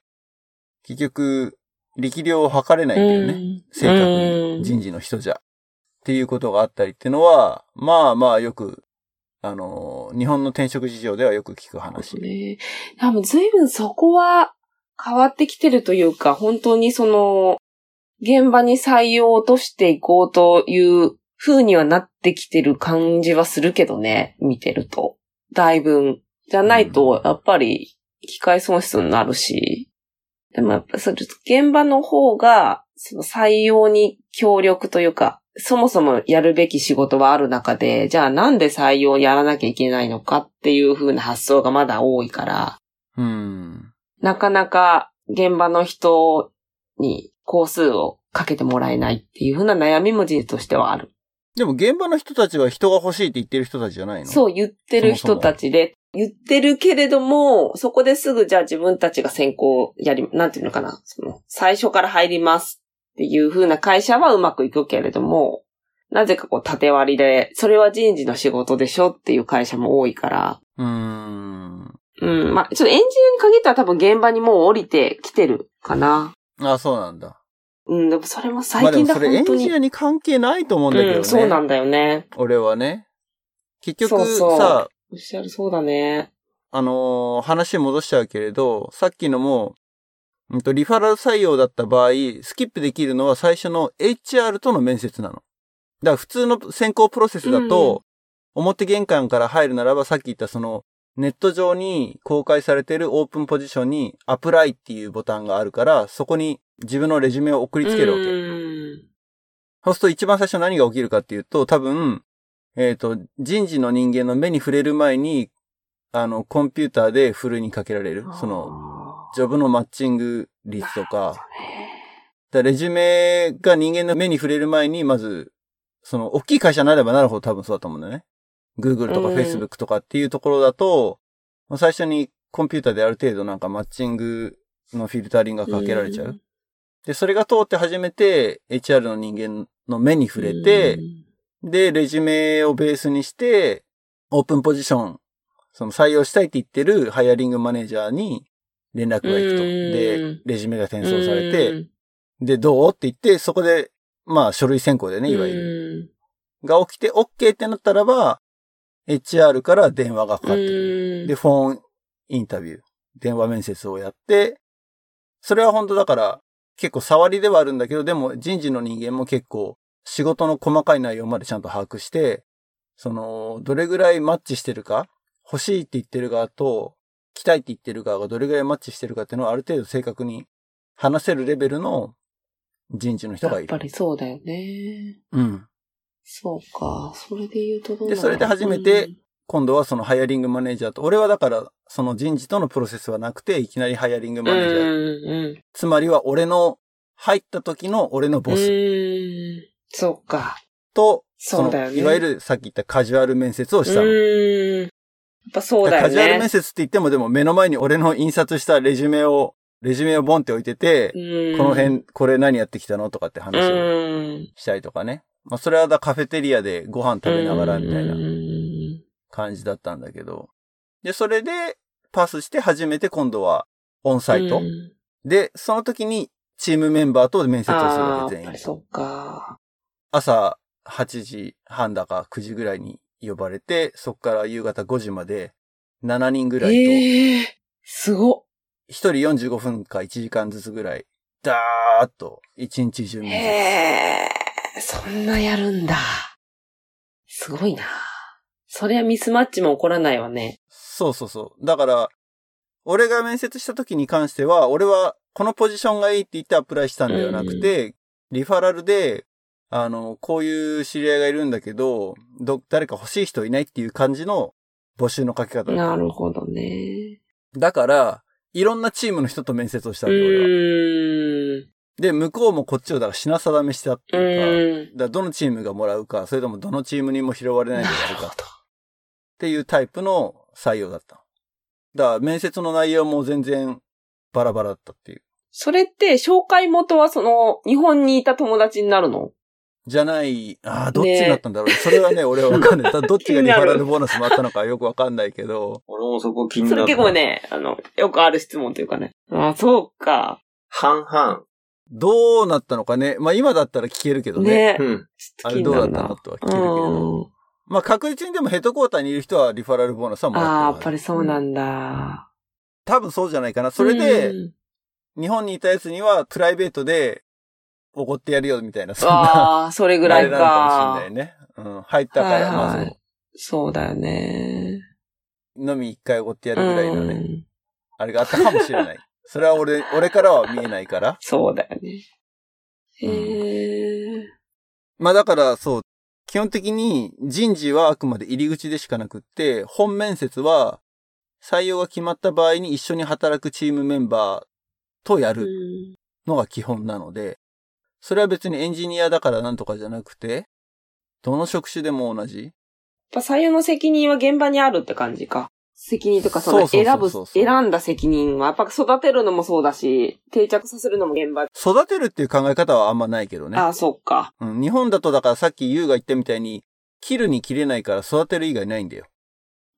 Speaker 1: 結局、力量を測れないんだよね。
Speaker 3: ね
Speaker 1: 正確に人事の人じゃ。っていうことがあったりっていうのは、まあまあよく、あのー、日本の転職事情ではよく聞く話。
Speaker 3: ね。多分随分そこは変わってきてるというか、本当にその、現場に採用を落としていこうという風にはなってきてる感じはするけどね、見てると。だいぶ。じゃないと、やっぱり、機械損失になるし。でもやっぱそれ、現場の方が、その採用に協力というか、そもそもやるべき仕事はある中で、じゃあなんで採用やらなきゃいけないのかっていう風な発想がまだ多いから、
Speaker 1: うん。
Speaker 3: なかなか現場の人に工数をかけてもらえないっていう風な悩みも事実としてはある。
Speaker 1: でも現場の人たちは人が欲しいって言ってる人たちじゃないの？
Speaker 3: そう言ってる人たちで、言ってるけれども、そこですぐじゃあ自分たちが先行やり、なんていうのかな、その、最初から入りますっていう風な会社はうまくいくけれども、なぜかこう縦割りで、それは人事の仕事でしょっていう会社も多いから、
Speaker 1: うーん。
Speaker 3: うん、まあ、ちょっとエンジニアに限ったら多分現場にもう降りてきてるかな。
Speaker 1: あ、そうなんだ。
Speaker 3: うん、でもそれも
Speaker 1: ま
Speaker 3: 最近だ、
Speaker 1: あでもそれエ。ンジニアに関係ないと思うんだけどね。
Speaker 3: うん、そうなんだよね。
Speaker 1: 俺はね。結局
Speaker 3: そうそう
Speaker 1: さ、
Speaker 3: おっしゃるそうだね。
Speaker 1: あのー話戻しちゃうけれど、さっきのも、うんと、リファラル採用だった場合、スキップできるのは最初の HR との面接なの。だから普通の選考プロセスだと、表玄関から入るならば、さっき言ったその、ネット上に公開されてるオープンポジションにアプライっていうボタンがあるから、そこに自分のレジュメを送りつけるわけ。
Speaker 3: うん
Speaker 1: そうすると一番最初何が起きるかっていうと、多分、えっ、と、人事の人間の目に触れる前に、あの、コンピューターでフルにかけられる。その、ジョブのマッチング率とか、だレジュメが人間の目に触れる前に、まず、その、大きい会社になればなるほど多分そうだと思うんだよね。Google とか
Speaker 3: うん
Speaker 1: Facebook とかっていうところだと、まあ最初にコンピューターである程度なんかマッチングのフィルタリングがかけられちゃう。で、それが通って初めて HR の人間の目に触れて、で、レジュメをベースにして、オープンポジション、その採用したいって言ってるハイアリングマネージャーに連絡が行くと。
Speaker 3: うん
Speaker 1: で、レジュメが転送され
Speaker 3: う
Speaker 1: て、
Speaker 3: ん、
Speaker 1: で、どうって言って、そこで、まあ、書類選考でね、いわゆる。
Speaker 3: る。
Speaker 1: が起きて、OK ってなったらば、HR から電話がかかってくる。
Speaker 3: うん
Speaker 1: で、フォンインタビュー、電話面接をやって、それは本当だから、結構触りではあるんだけど、でも人事の人間も結構仕事の細かい内容までちゃんと把握して、その、どれぐらいマッチしてるか、欲しいって言ってる側と、来たいって言ってる側がどれぐらいマッチしてるかっていうのをある程度正確に話せるレベルの人事の人がいる。
Speaker 3: やっぱりそうだよね。
Speaker 1: うん。
Speaker 3: そうか。それで言うとどう
Speaker 1: でそれで初めて、今度はそのハイアリングマネージャーと、俺はだから、その人事とのプロセスはなくて、いきなりハイアリング
Speaker 3: うん、
Speaker 1: マネージャー。
Speaker 3: うん、うん。
Speaker 1: つまりは俺の、入った時の俺のボ
Speaker 3: う
Speaker 1: ス
Speaker 3: ん。そうか。
Speaker 1: と、
Speaker 3: そうだよね
Speaker 1: のいわゆるさっき言ったカジュアル面接をしたの。
Speaker 3: うん。やっぱそうだよね。
Speaker 1: カジュアル面接って言ってもでも目の前に俺の印刷したレジュメを、レジュメをボンって置いてて、
Speaker 3: うん
Speaker 1: この辺、これ何やってきたの？とかって話を
Speaker 3: うん。
Speaker 1: したりとかね。まあそれはだカフェテリアでご飯食べながらみたいな
Speaker 3: うん
Speaker 1: 感じだったんだけど。で、それでパスして初めて今度はオンサイト。
Speaker 3: うん
Speaker 1: で、その時にチームメンバーと面接をするわけ全員。
Speaker 3: そっか。
Speaker 1: 朝8時半だか9時ぐらいに呼ばれて、そこから夕方5時まで7人ぐらいと、
Speaker 3: ええすごっ。
Speaker 1: 1人45分か1時間ずつぐらい、ダーッと1日中面接。
Speaker 3: へえ、そんなやるんだ。すごいな。そりゃミスマッチも起こらないわね。
Speaker 1: そうそうそう。だから、俺が面接した時に関しては、俺はこのポジションがいいって言ってアプライしたんではなくて、リファラルで、あの、こういう知り合いがいるんだけど、ど、誰か欲しい人いないっていう感じの募集の書き方
Speaker 3: なるほどね。
Speaker 1: だから、いろんなチームの人と面接をした
Speaker 3: う
Speaker 1: わけ、俺は。で、向こうもこっちをだから品定めしてたって
Speaker 3: う
Speaker 1: いうか、
Speaker 3: ーん。
Speaker 1: だからどのチームがもらうか、それともどのチームにも拾われないでやるかっ
Speaker 3: なるほど。
Speaker 1: ていうタイプの採用だった。だから面接の内容も全然バラバラだったっていう。
Speaker 3: それって、紹介元はその、日本にいた友達になるの？
Speaker 1: じゃない、ああ、どっちになったんだろう、それはね、俺はわかんない。だ どっちがリファラルボーナスもあったのかよくわかんないけど、
Speaker 2: 俺もそこ気に
Speaker 3: それ
Speaker 2: なった。
Speaker 3: 結構ね、あの、よくある質問というかね。あ、そうか。
Speaker 2: 半々。
Speaker 1: どうなったのかね。まあ今だったら聞けるけどね。
Speaker 3: ね
Speaker 2: うん。
Speaker 1: あれどうだったのとは聞けるけど。
Speaker 3: うん。
Speaker 1: まあ確実にでもヘッドクォーターにいる人はリファラルボーナスはもらってる
Speaker 3: ああ、
Speaker 1: はず
Speaker 3: やっぱりそうなんだ。
Speaker 1: 多分そうじゃないかな。それで、
Speaker 3: うん
Speaker 1: 日本にいたやつにはプライベートで怒ってやるよみたいな、そんな。
Speaker 3: ああ、それぐらい
Speaker 1: か
Speaker 3: か
Speaker 1: もし。れないね。うん。入ったから、
Speaker 3: はい
Speaker 1: まあ
Speaker 3: はい
Speaker 1: そう。
Speaker 3: そうだよね。
Speaker 1: 飲み一回怒ってやるぐらいのね、
Speaker 3: うん
Speaker 1: あれがあったかもしれない。それは俺、俺からは見えないから。
Speaker 3: そうだよね。へえ。
Speaker 1: まあだからそう、基本的に人事はあくまで入り口でしかなくって、本面接は採用が決まった場合に一緒に働くチームメンバーとや
Speaker 3: う
Speaker 1: る
Speaker 3: ん
Speaker 1: のが基本なので、それは別にエンジニアだからなんとかじゃなくて、どの職種でも同じ
Speaker 3: やっぱ採用の責任は現場にあるって感じか。責任とか、その選ぶ、選んだ責任は、やっぱ育てるのもそうだし、定着させるのも現場。
Speaker 1: 育てるっていう考え方はあんまないけどね。
Speaker 3: ああ、そっか。
Speaker 1: うん、日本だとだからさっきユウが言ったみたいに、切るに切れないから育てる以外ないんだよ。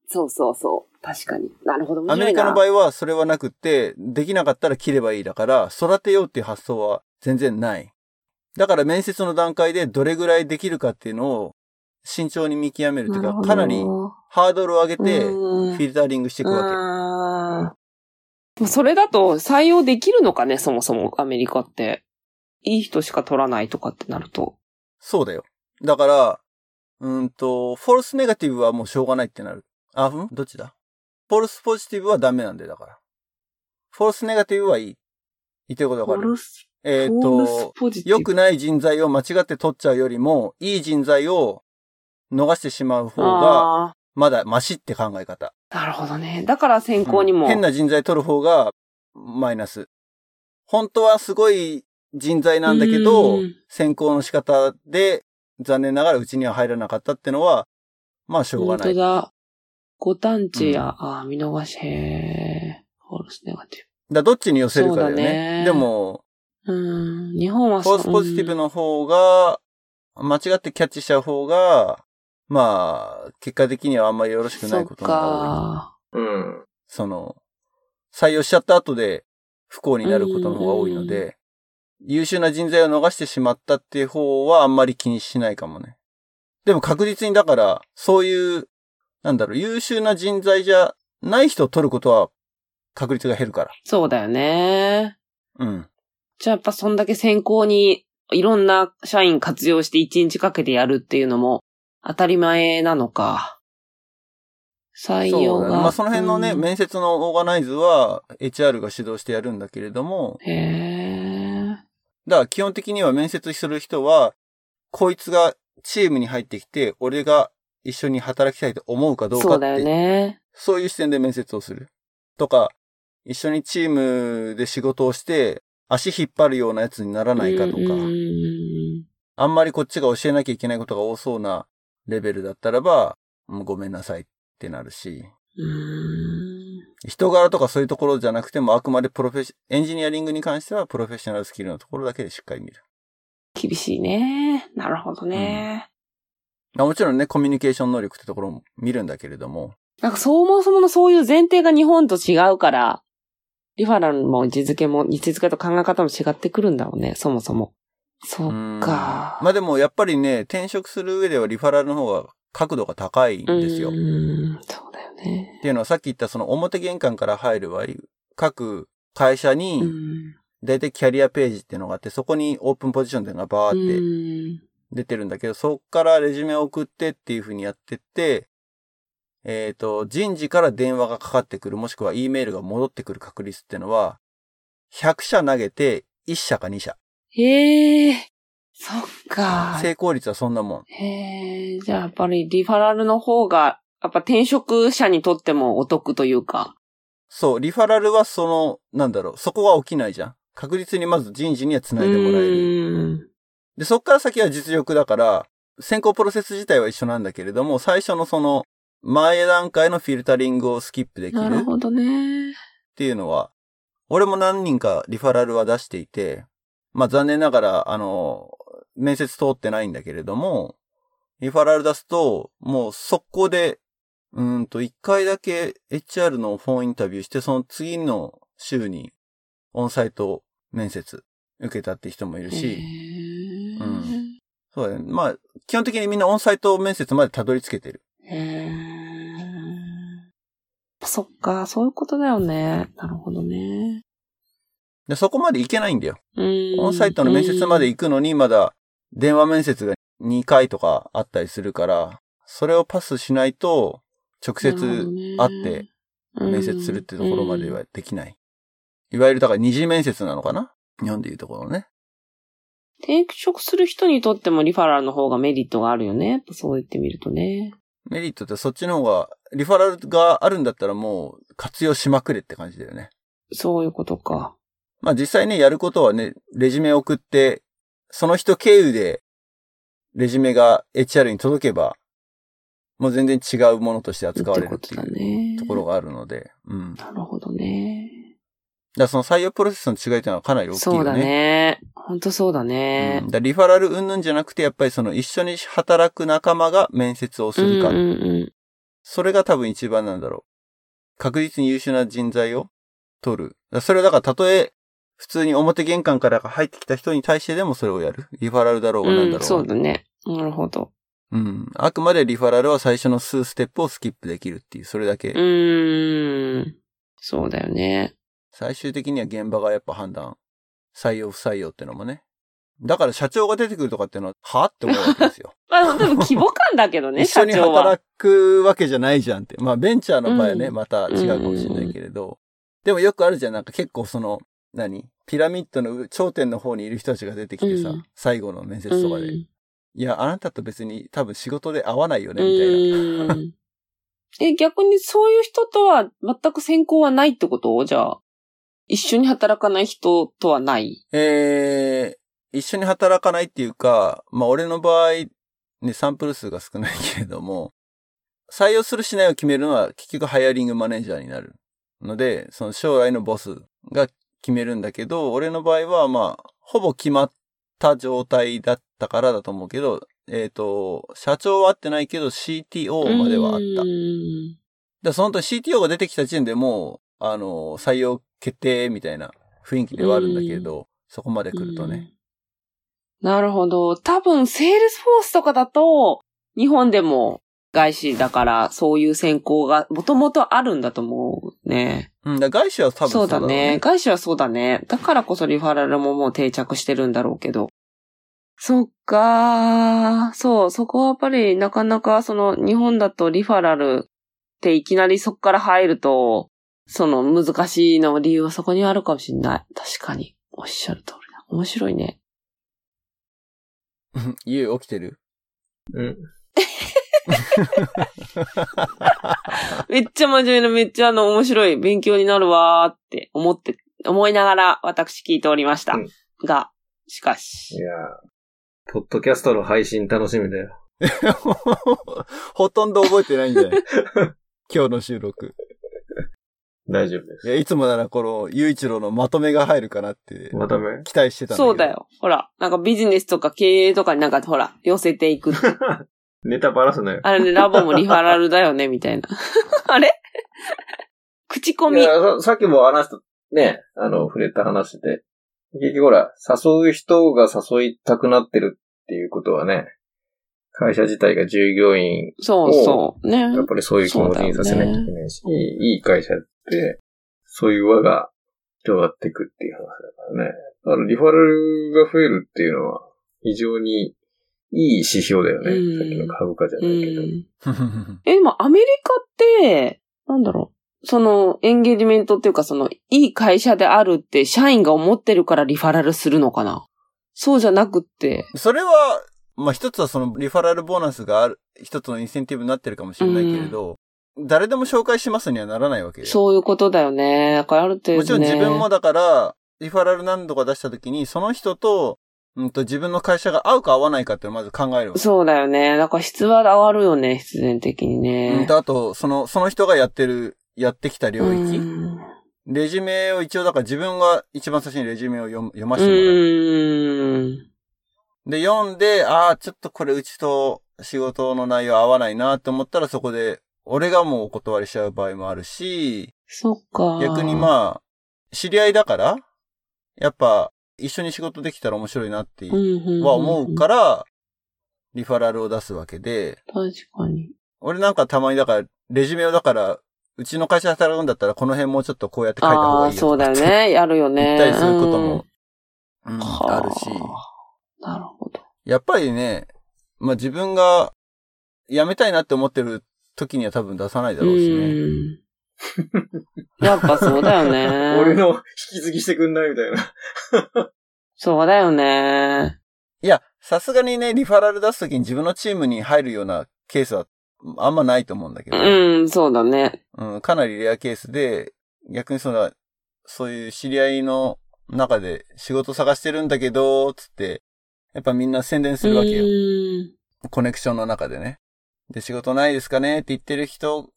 Speaker 3: そうそうそう。確かに。なるほど。
Speaker 1: アメリカの場
Speaker 3: 合。
Speaker 1: 合はそれはなくって、できなかったら切ればいいだから、育てようっていう発想は全然ない。だから面接の段階でどれぐらいできるかっていうのを慎重に見極めるっていうか、かなりハードルを上げてフ
Speaker 3: うん
Speaker 1: ィルタリングしていくわ
Speaker 3: うんそれだと採用できるのかね、そもそもアメリカって。いい人しか取らないとかってなると。
Speaker 1: け。そうだよ。だから、うーんと、フォルスネガティブはもうしょうがないってなる。あ、ん？どっちだ？フォルスポジティブはダメなんだよ、だから。フォルスネガティブはいい。言ってることわかる？えっ、
Speaker 3: フォルス
Speaker 1: と。良くない人材を間違って取っちゃうよりも、いい人材を逃してしまう方が、
Speaker 3: あ
Speaker 1: まだマシって考え方。
Speaker 3: あ、なるほどね。だから選考にも。
Speaker 1: うん変な人材取る方が、マイナス。本当はすごい人材なんだけど
Speaker 3: うん、
Speaker 1: 選考の仕方で、残念ながらうちには入らなかったってのは、まあしょうがない。
Speaker 3: 本当だ。五探知や、ああ、見逃し、へーフォルスネガテ
Speaker 1: だどっちに寄せるかだよね。
Speaker 3: ね
Speaker 1: でも、
Speaker 3: ィブ。うん。日本は
Speaker 1: フォースポジティブの方が、間違ってキャッチしちゃう方が、まあ、結果的にはあんまりよろしくないことの方が多い。
Speaker 3: か。
Speaker 2: うん。
Speaker 1: その、採用しちゃった後で不幸になることの方が多いので、優秀な人材を逃してしまったっていう方はあんまり気にしないかもね。でも確実にだから、そういう、なんだろう、優秀な人材じゃない人を取ることは確率が減るから。
Speaker 3: そうだよね。
Speaker 1: うん。
Speaker 3: じゃあやっぱそんだけ選考にいろんな社員活用して一日かけてやるっていうのも当たり前なのか。採用が。
Speaker 1: だね。まあその辺のね、
Speaker 3: うん
Speaker 1: 面接のオーガナイズは HR が指導してやるんだけれども、
Speaker 3: へえ。
Speaker 1: だから基本的には面接する人は、こいつがチームに入ってきて、俺が一緒に働きたいと思うかどうかって
Speaker 3: そうだよね。
Speaker 1: そういう視点で面接をする。とか、一緒にチームで仕事をして、足引っ張るようなやつにならないかとか、
Speaker 3: うんうんうん
Speaker 1: あんまりこっちが教えなきゃいけないことが多そうなレベルだったらば、ごめんなさいってなるし、
Speaker 3: うん
Speaker 1: 人柄とかそういうところじゃなくても、あくまでプロフェッシエンジニアリングに関してはプロフェッショナルスキルのところだけでしっかり見る。
Speaker 3: 厳しいね。なるほどね。
Speaker 1: まあもちろんね、コミュニケーション能力ってところも見るんだけれども、
Speaker 3: なんかそもそものそういう前提が日本と違うから、リファラルも位置づけも、位置づけと考え方も違ってくるんだろうね、そもそも。そっ
Speaker 1: うん
Speaker 3: か。
Speaker 1: まあでもやっぱりね、転職する上ではリファラルの方が角度が高いんですよ。
Speaker 3: うーん、そうだよね。
Speaker 1: っていうのはさっき言ったその表玄関から入る場合、各会社
Speaker 3: う
Speaker 1: に、
Speaker 3: ん。
Speaker 1: だいたいキャリアページっていうのがあって、そこにオープンポジションっていうのがバーって
Speaker 3: うん
Speaker 1: 出てるんだけど、そこからレジュメを送ってっていう風にやってって、えっ、と、人事から電話がかかってくる、もしくは E メールが戻ってくる確率っていうのは、100社投げて1社か2社。
Speaker 3: へえ、そっか。
Speaker 1: 成功率はそんなもん。
Speaker 3: へえ、じゃあやっぱりリファラルの方が、やっぱ転職者にとってもお得というか。
Speaker 1: そう、リファラルはその、なんだろう、そこは起きないじゃん。確実にまず人事には繋いでもらえる。
Speaker 3: る。
Speaker 1: で、そっから先は実力だから、選考プロセス自体は一緒なんだけれども、最初のその、前段階のフィルタリングをスキップできるっ
Speaker 3: なるほどね。
Speaker 1: ていうのは、俺も何人かリファラルは出していて、まあ残念ながら、あの、面接通ってないんだけれども、リファラル出すと、もう速攻で、うーんと、一回だけ HR のフォンインタビューして、その次の週に、オンサイト面接受けたって人もいる
Speaker 3: へ
Speaker 1: し、
Speaker 3: ー
Speaker 1: うんそうだね。まあ、基本的にみんなオンサイト面接までたどり着けてる。
Speaker 3: へーそっか、そういうことだよね。なるほどね。
Speaker 1: で、そこまで行けないんだよ。
Speaker 3: うん
Speaker 1: オンサイトの面接まで行くのに、まだ電話面接が2回とかあったりするから、それをパスしないと、直接会って面接するってところまではできない。いわゆる、だから二次面接なのかな？日本でいうところのね。
Speaker 3: 転職する人にとってもリファラルの方がメリットがあるよね。そう言ってみるとね。
Speaker 1: メリットってそっちの方が、リファラルがあるんだったらもう活用しまくれって感じだよね。
Speaker 3: そういうことか。
Speaker 1: まあ実際ね、やることはね、レジュメ送って、その人経由で、レジュメが HR に届けば、もう全然違うものとして扱われるっていう
Speaker 3: ね。
Speaker 1: ところがあるので、うん。
Speaker 3: なるほどね。
Speaker 1: らその採用プロセスの違いっていうのはかなり大きいよね。
Speaker 3: そうだね。本当そうだ
Speaker 1: う
Speaker 3: ね
Speaker 1: ん。だリファラル云々じゃなくて、やっぱりその一緒に働く仲間が面接をするか。
Speaker 3: うんうんうん。
Speaker 1: それが多分一番なんだろう。確実に優秀な人材を取る。それはだからたとえ、普通に表玄関から入ってきた人に対してでもそれをやる？リファラルだろうがなんだろうが。
Speaker 3: うん、そうだね。なるほど。
Speaker 1: うん。あくまでリファラルは最初の数ステップをスキップできるっていう、それだけ。
Speaker 3: うーん。そうだよね。
Speaker 1: 最終的には現場がやっぱ判断。採用不採用ってのもね。だから社長が出てくるとかっていうのは、はって思うわけですよ。
Speaker 3: まあ、でも規模感だけどね、
Speaker 1: 一緒に。働くわけじゃないじゃんって。まあベンチャーの場合はね、
Speaker 3: うん
Speaker 1: また違うかもしれないけれど。でもよくあるじゃん。なんか結構その、何？ピラミッドの頂点の方にいる人たちが出てきてさ、
Speaker 3: うん
Speaker 1: 最後の面接とかで。
Speaker 3: うん
Speaker 1: いや、あなたと別に多分仕事で会わないよね、
Speaker 3: う
Speaker 1: みたいな。
Speaker 3: え、逆にそういう人とは全く選考はないってこと？じゃあ。一緒に働かない人とはない？
Speaker 1: えー、一緒に働かないっていうか、まあ俺の場合、ね、サンプル数が少ないけれども、採用するしないを決めるのは結局ハイアリングマネージャーになるので、その将来のボスが決めるんだけど、俺の場合はまあ、ほぼ決まった状態だったからだと思うけど、えっ、と、社長は会ってないけど CTO まではあった。で、その時 CTO が出てきた時点でもう、あの、採用決定みたいな雰囲気ではあるんだけれど、そこまで来るとね。
Speaker 3: うんなるほど。多分、 Salesforce とかだと、日本でも外資だから、そういう選考がもともとあるんだと思うね。
Speaker 1: うん、だから外資は多分
Speaker 3: そうだ
Speaker 1: ろ
Speaker 3: ね。外資はそうだね。だからこそリファラルももう定着してるんだろうけど。そっかー。そう、そこはやっぱりなかなかその日本だとリファラルっていきなりそこから入ると、その難しいの理由はそこにあるかもしれない。確かに。おっしゃる通りだ。面白いね。
Speaker 1: 家起きてる？
Speaker 2: うん。
Speaker 3: めっちゃ真面目な、めっちゃあの面白い勉強になるわーって思って、思いながら私聞いておりました。
Speaker 2: うん
Speaker 3: が、しか
Speaker 2: い
Speaker 3: し。
Speaker 2: やーポッドキャストの配信楽しみだよ。
Speaker 1: ほとんど覚えてないんじゃない？今日の収録。
Speaker 2: 大丈夫です。
Speaker 1: いや、いつもならこの、ゆういちろうのまとめが入るかなって、
Speaker 2: まため？
Speaker 1: 期待してたんだけど。
Speaker 3: そうだ。よ。ほら、なんかビジネスとか経営とかになんかほら、寄せていく。
Speaker 2: ネタバラすなよ。
Speaker 3: あれね、ラボもリファラルだよね、みたいな。あれ？口コミ。
Speaker 2: いやささっきも話した、ね、あの、触れた話で。結局ほら、誘う人が誘いたくなってるっていうことはね、会社自体が従業員、
Speaker 3: そうそう。ね。
Speaker 2: やっぱりそういう気持ちにさせなきゃいけないし、いい会社って、そういう輪が広がっていくっていう話だからね。だからリファラルが増えるっていうのは、非常にいい指標だよね。
Speaker 3: うん
Speaker 2: さっきの株価じゃ
Speaker 3: う
Speaker 2: ないけど。
Speaker 3: ん。え、今、アメリカって、なんだろう。その、エンゲージメントっていうか、その、いい会社であるって、社員が思ってるからリファラルするのかな？そうじゃなくって。
Speaker 1: それは、まあ、一つはそのリファラルボーナスがある、一つのインセンティブになってるかもしれないけれど、誰でも紹介しますにはならないわけよ。
Speaker 3: そういうことだよね。だからある程度、ね。
Speaker 1: もちろん自分もだから、リファラル何度か出したときに、その人と、うんと自分の会社が合うか合わないかってまず考える。
Speaker 3: そうだよね。だから質は上がるよね、必然的に
Speaker 1: うん
Speaker 3: ね。
Speaker 1: と、あと、その、その人がやってる、やってきた領域？
Speaker 3: うん
Speaker 1: レジュメを一応、だから自分が一番最初にレジュメを読む読ま
Speaker 3: う
Speaker 1: せてもらう。
Speaker 3: ーん。
Speaker 1: で、読んで、ああ、ちょっとこれうちと仕事の内容合わないなって思ったらそこで、俺がもうお断りしちゃう場合もあるし、
Speaker 3: そっか。
Speaker 1: 逆にまあ、知り合いだから、やっぱ、一緒に仕事できたら面白いなって
Speaker 3: うんうんうん
Speaker 1: は思うから、リファラルを出すわけで、
Speaker 3: 確かに。
Speaker 1: 俺なんかたまにだから、レジュメをだから、うちの会社で働くんだったらこの辺もうちょっとこうやって書いた方がいいよ
Speaker 3: そうだよ。ね。やるよね。
Speaker 1: 言ったりすることも、うん、
Speaker 3: は
Speaker 1: あるし。
Speaker 3: なるほど。
Speaker 1: やっぱりね、まあ自分が辞めたいなって思ってる時には多分出さないだろうしね。
Speaker 3: うん。やっぱそうだよね。
Speaker 2: 俺の引き継ぎしてくんないみたいな。
Speaker 3: そうだよね。
Speaker 1: いや、さすがにね、リファラル出す時に自分のチームに入るようなケースはあんまないと思うんだけど、
Speaker 3: うん、そうだね。
Speaker 1: うん、かなりレアケースで、逆にその、そういう知り合いの中で仕事探してるんだけど、つって、やっぱみんな宣伝するわけよ。
Speaker 3: うん
Speaker 1: コネクションの中でね。で、仕事ないですかね？って言ってる人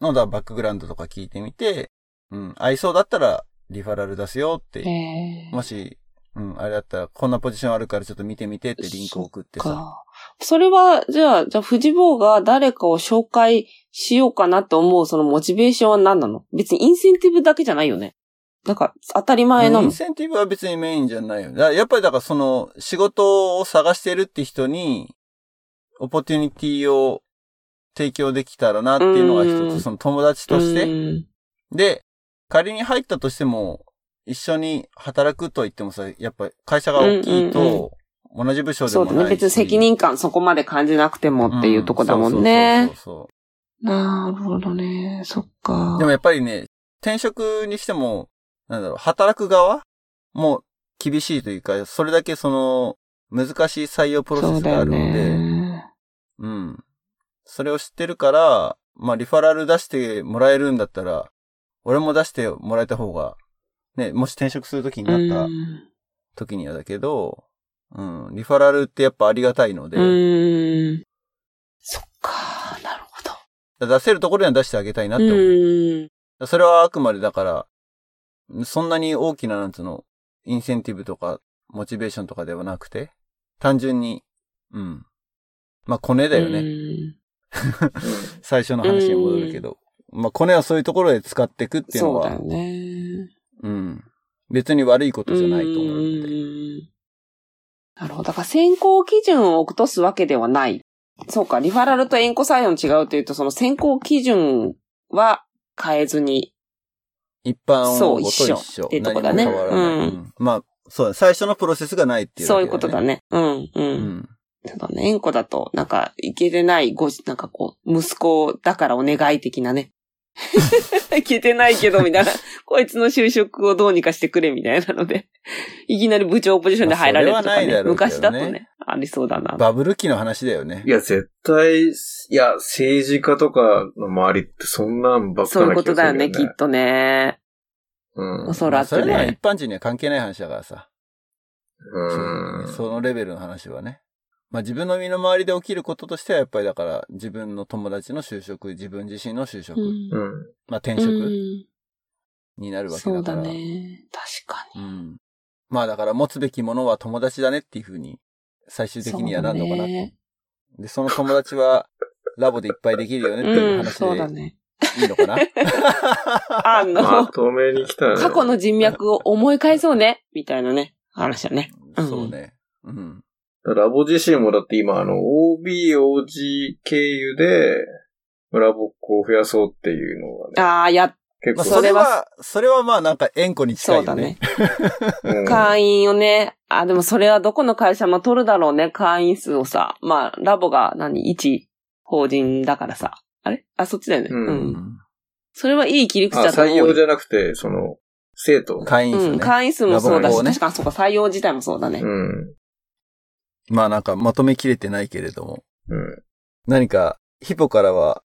Speaker 1: のだバックグラウンドとか聞いてみて、うん、合いそうだったらリファラル出すよって、
Speaker 3: へえ。
Speaker 1: もし、うん、あれだったらこんなポジションあるからちょっと見てみてってリンクを送ってさ。
Speaker 3: か。それは、じゃあ、じゃあ、藤坊が誰かを紹介しようかなと思うそのモチベーションは何なの？別にインセンティブだけじゃないよね。なんか、当たり前なの
Speaker 1: イン。センティブは別にメインじゃないよ。だやっぱりだからその仕事を探してるって人に、 opportunity を提供できたらなっていうのが一
Speaker 3: うん
Speaker 1: つ、その友達として。
Speaker 3: うん
Speaker 1: で、仮に入ったとしても、一緒に働くと言ってもさ、やっぱ会社が大きい
Speaker 3: うん
Speaker 1: と、同じ部署で
Speaker 3: そうだね。
Speaker 1: もないし。
Speaker 3: 別に責任感そこまで感じなくてもっていうとこだもんね。
Speaker 1: そうそうそう
Speaker 3: なるほどね。そっか。
Speaker 1: そうでもやっぱりね、転職にしても、なんだろう、働く側も厳しいというか、それだけその、難しい採用プロセスがあるので、
Speaker 3: ね。
Speaker 1: うん。それを知ってるから、まあ、リファラル出してもらえるんだったら、俺も出してもらえた方が、ね、もし転職するときになった
Speaker 3: うん
Speaker 1: 時にはだけど、うん、リファラルってやっぱありがたいので、
Speaker 3: うん。そっか、なるほど。
Speaker 1: 出せるところには出してあげたいなって思う。
Speaker 3: うん。
Speaker 1: それはあくまでだから、そんなに大きな、なんつうの、インセンティブとか、モチベーションとかではなくて、単純に、うん。まあ、コネだよね。
Speaker 3: う ん
Speaker 1: 最初の話に戻るけど。まあ、コネはそういうところで使っていくっていうのは、
Speaker 3: そうだよね。
Speaker 1: うん。別に悪いことじゃないと思うので。
Speaker 3: んなるほど。だから選考基準を落とすわけではない。そうか、リファラルとエンコ採用の違うというと、その選考基準は変えずに。
Speaker 1: 一般
Speaker 3: そう
Speaker 1: 応募と一緒。
Speaker 3: 一緒っていうとこだね。うん
Speaker 1: うんまあ、そうだ。最初のプロセスがないっていうだけ
Speaker 3: そういうことだ
Speaker 1: ね。
Speaker 3: ね。うん、う。
Speaker 1: うんん。
Speaker 3: そうだね。エンコだと、なんか、いけてないご、なんかこう、息子だからお願い的なね。いけてないけど、みたいな。こいつの就職をどうにかしてくれ、みたいなので。いきなり部長ポジションで入られるとかね。
Speaker 1: ね
Speaker 3: 昔だとね、ありそうだな。
Speaker 1: バブル期の話だよね
Speaker 2: い。や、絶対、いや、政治家とかの周りってそんなんばっか
Speaker 3: そういうことだよね、きっとね。
Speaker 2: うん。
Speaker 3: おそらく
Speaker 1: まあそれは
Speaker 3: ね。
Speaker 1: 一般人には関係ない話だからさ。
Speaker 2: うん。
Speaker 1: そのレベルの話はね。まあ自分の身の回りで起きることとしてはやっぱりだから自分の友達の就職、自分自身の就職、
Speaker 3: うん
Speaker 2: うん。
Speaker 1: まあ転
Speaker 3: う
Speaker 1: 職
Speaker 3: ん
Speaker 1: になるわけ
Speaker 3: そうだ
Speaker 1: だから。
Speaker 3: ね。確かに。
Speaker 1: うん。まあだから持つべきものは友達だねっていうふうに最終的にはなるのかな。
Speaker 3: そうだね
Speaker 1: で、その友達は ラボでいっぱいできるよねっていう
Speaker 3: うん、
Speaker 1: 話で
Speaker 3: そうだね。
Speaker 1: いいのかな、
Speaker 3: あの、
Speaker 2: まとめに来たね。
Speaker 3: 過去の人脈を思い返そうね、みたいなね、話だね。うん
Speaker 1: そうね。うん。
Speaker 2: ラボ自身もだって今、あの、OB、OG 経由で、ラボっ子を増やそうっていうのがね、
Speaker 3: ああ、や、
Speaker 1: まあ
Speaker 2: 結構、
Speaker 1: それは、それはまあなんか縁故に近いよ
Speaker 3: そう
Speaker 1: ね。
Speaker 3: だね。
Speaker 2: うん
Speaker 3: 会員をね、あ、でもそれはどこの会社も取るだろうね、会員数をさ。まあ、ラボが何、一法人だからさ。あれ？あ、そっちだよね。
Speaker 2: う
Speaker 3: うんん。
Speaker 1: うん
Speaker 3: それはいい切り口
Speaker 2: あ、
Speaker 3: だと思うよ。
Speaker 2: 採用じゃなくて、その、生徒。
Speaker 3: うん、
Speaker 1: 会員数ね。
Speaker 3: 会員数もそうだし、
Speaker 1: ね
Speaker 3: 確かにそうか、採用自体もそうだね。
Speaker 2: うん。
Speaker 1: まあなんかまとめきれてないけれども。
Speaker 2: うん。
Speaker 1: 何か、ヒポからは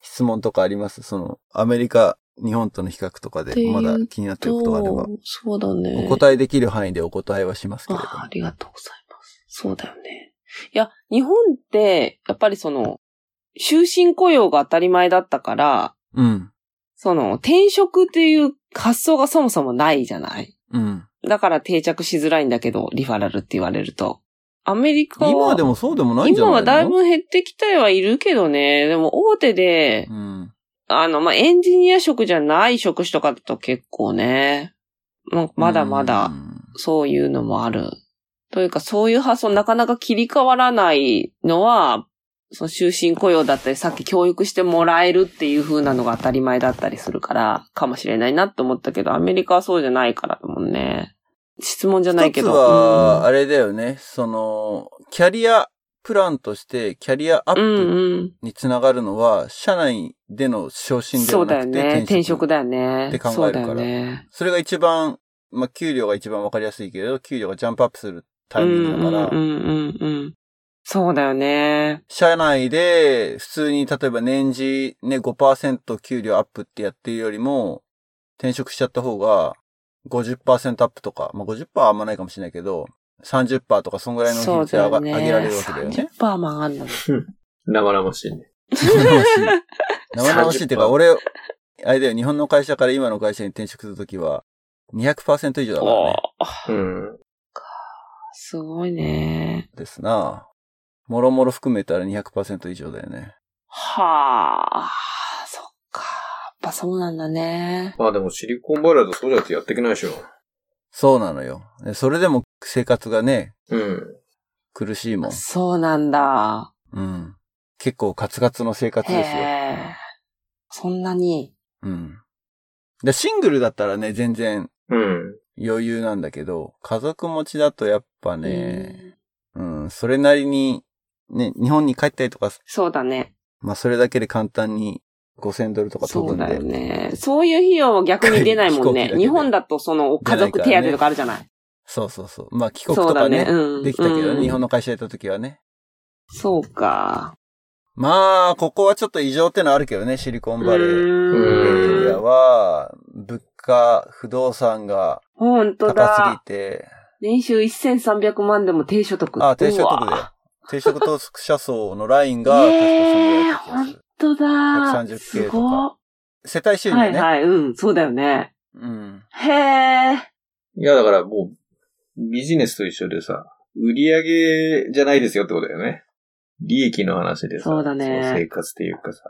Speaker 1: 質問とかあります？その、アメリカ、日本との比較とかでまだ気になってることがあれば、
Speaker 3: そうだね。
Speaker 1: お答えできる範囲でお答えはしますけれども
Speaker 3: あ。ありがとうございます。そうだよね。いや、日本って、やっぱりその、終身雇用が当たり前だったから、
Speaker 1: うん。
Speaker 3: その、転職っていう発想がそもそもないじゃない？
Speaker 1: うん。
Speaker 3: だから定着しづらいんだけど、リファラルって言われると。アメリカは、
Speaker 1: 今はでもそうでもないんじゃないの？
Speaker 3: 今はだいぶ減ってきてはいるけどね。でも大手で
Speaker 1: う、ん。
Speaker 3: あの、まあ、エンジニア職じゃない職種とかだと結構ね、ままだまだ
Speaker 1: うん
Speaker 3: そういうのもある。というか、そういう発想なかなか切り替わらないのは、その終身雇用だったり、さっき教育してもらえるっていう風なのが当たり前だったりするから、かもしれないなって思ったけど、アメリカはそうじゃないからだもんね。質問じゃないけど。
Speaker 1: 一つは、
Speaker 3: うん
Speaker 1: あれだよね。その、キャリアプランとして、キャリアアッ
Speaker 3: うん
Speaker 1: プ
Speaker 3: うん。
Speaker 1: につながるのは、社内での昇進で
Speaker 3: そうだよ
Speaker 1: はなくて、
Speaker 3: ね。転職だよね。
Speaker 1: って考えるから
Speaker 3: そね。
Speaker 1: それが一番、まあ、給料が一番わかりやすいけれど、給料がジャンプアップするタイミングだから、
Speaker 3: うんうんうんうん。そうだよね。
Speaker 1: 社内で普通に例えば年次ね5%給料アップってやってるよりも、転職しちゃった方が50%アップとか、まあ、50%はあんまないかもしれないけど、30%とかそんぐらいの比率で上
Speaker 3: ね。
Speaker 1: 上げられるわけだよね。
Speaker 3: 30%も上がんの。
Speaker 2: 生々しいね。
Speaker 1: 生々しい。生々しいっていうか、
Speaker 2: 30%
Speaker 1: 俺、あれだよ、日本の会社から今の会社に転職するときは、200%以上だからね。
Speaker 2: うん。
Speaker 3: すごいね。
Speaker 1: ですなもろもろ含めたら200%以上だよね。
Speaker 3: はあ、ぱそうなんだね。
Speaker 2: まあでもシリコンバレーだとそうじゃってやっていけないでしょ。
Speaker 1: そうなのよ。でそれでも生活がね、
Speaker 2: うん。
Speaker 1: 苦しいもん。
Speaker 3: そうなんだ。
Speaker 1: うん。結構カツカツの生活
Speaker 3: へ
Speaker 1: ですよ。
Speaker 3: え。そんなに。
Speaker 1: うん。で、シングルだったらね、全然
Speaker 2: うん。
Speaker 1: 余裕なんだけど、家族持ちだとやっぱね、うん、それなりに、ね、日本に帰ったりとか、
Speaker 3: そうだね。
Speaker 1: まあそれだけで簡単に5000ドルとか飛ぶんで。
Speaker 3: そうだよね。そういう費用は逆に出ないもんね 日本だとその家族手当とかあるじゃない。
Speaker 1: そうそうそう。まあ帰国とかね、
Speaker 3: ね。うん。
Speaker 1: できたけどね、
Speaker 3: うん
Speaker 1: 日本の会社やった時はね。
Speaker 3: そうか。
Speaker 1: まあ、ここはちょっと異常ってのはあるけどね、シリコンバレー。エ
Speaker 3: う
Speaker 1: リア。は、物価、不動産が高すぎ
Speaker 3: だ。
Speaker 1: て、
Speaker 3: 年収1300万でも低所得。
Speaker 1: あ、低所得
Speaker 3: うわ
Speaker 1: だよ。低所得者層のラインが、確かそのぐらいだった気がする。
Speaker 3: ほんとだ。
Speaker 1: 130
Speaker 3: す
Speaker 1: K と
Speaker 3: ご
Speaker 1: か世帯収入ね。
Speaker 3: はいはい、うん、そうだよね。
Speaker 1: うん。
Speaker 3: へえ。
Speaker 2: いやだからもう、ビジネスと一緒でさ、売り上げじゃないですよってことだよね。利益の話でさ、
Speaker 3: そうだね
Speaker 2: 生活っていうかさ、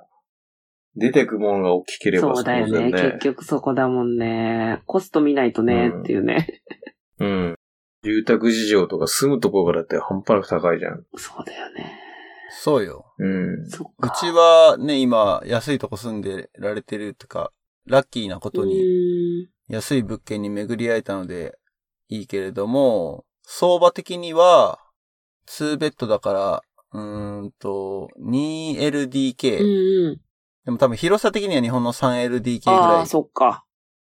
Speaker 2: 出てくものが大きければ
Speaker 3: そうだよね。結局そこだもんね。コスト見ないとね、
Speaker 2: うん
Speaker 3: っていうね。
Speaker 2: うん。住宅事情とか住むところがだって半端なく高いじゃん。
Speaker 3: そうだよね。
Speaker 1: そうよ。
Speaker 2: うん。
Speaker 1: う
Speaker 3: そっか。
Speaker 1: ちはね、今、安いとこ住んでられてるとか、ラッキーなこと
Speaker 3: う
Speaker 1: に、安い物件に巡り会えたので、いいけれども、相場的には、2ベッドだから、うーんと、2LDK。
Speaker 3: うんうん。
Speaker 1: でも多分広さ的には日本の 3LDK ぐ
Speaker 3: ああ、
Speaker 1: らい
Speaker 3: そっか。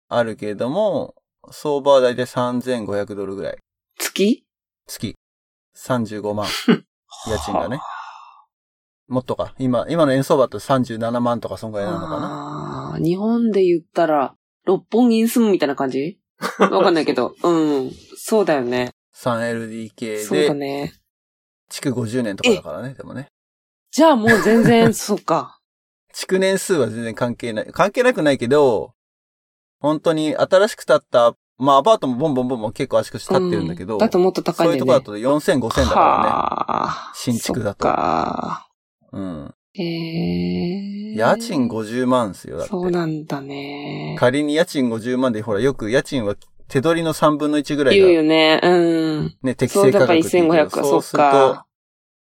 Speaker 1: あるけれども、相場はだいたい3500ドルぐらい。
Speaker 3: 月？
Speaker 1: 月。35万。家賃がね。もっとか。今、今の円相場って37万とかそんぐらいなのかな？
Speaker 3: ああ、日本で言ったら、六本木に住むみたいな感じ？わかんないけど。うん。そうだよね。
Speaker 1: 3LDK
Speaker 3: そうだ
Speaker 1: で、
Speaker 3: ね。
Speaker 1: 築50年とかだからね、でもね。
Speaker 3: じゃあもう全然、そっか。
Speaker 1: 築年数は全然関係ない。関係なくないけど、本当に新しく建った、まあアパートもボンボンボンボン結構足しく建ってるんだけど、
Speaker 3: うだともっと高いね。
Speaker 1: そういうとこだと4000、5000だか
Speaker 3: はあ
Speaker 1: 新築だと
Speaker 3: そっか。
Speaker 1: うん。
Speaker 3: へえ。
Speaker 1: 家賃50万っすよ、だって。
Speaker 3: そうなんだね。
Speaker 1: 仮に家賃50万で、ほら、よく家賃は手取りの3分の1ぐらい
Speaker 3: 言う
Speaker 1: が、
Speaker 3: よね。うん。
Speaker 1: ね、適
Speaker 3: そうだから
Speaker 1: 正価格っていうけど
Speaker 3: 1500か、そっ
Speaker 1: そうすると
Speaker 3: か。、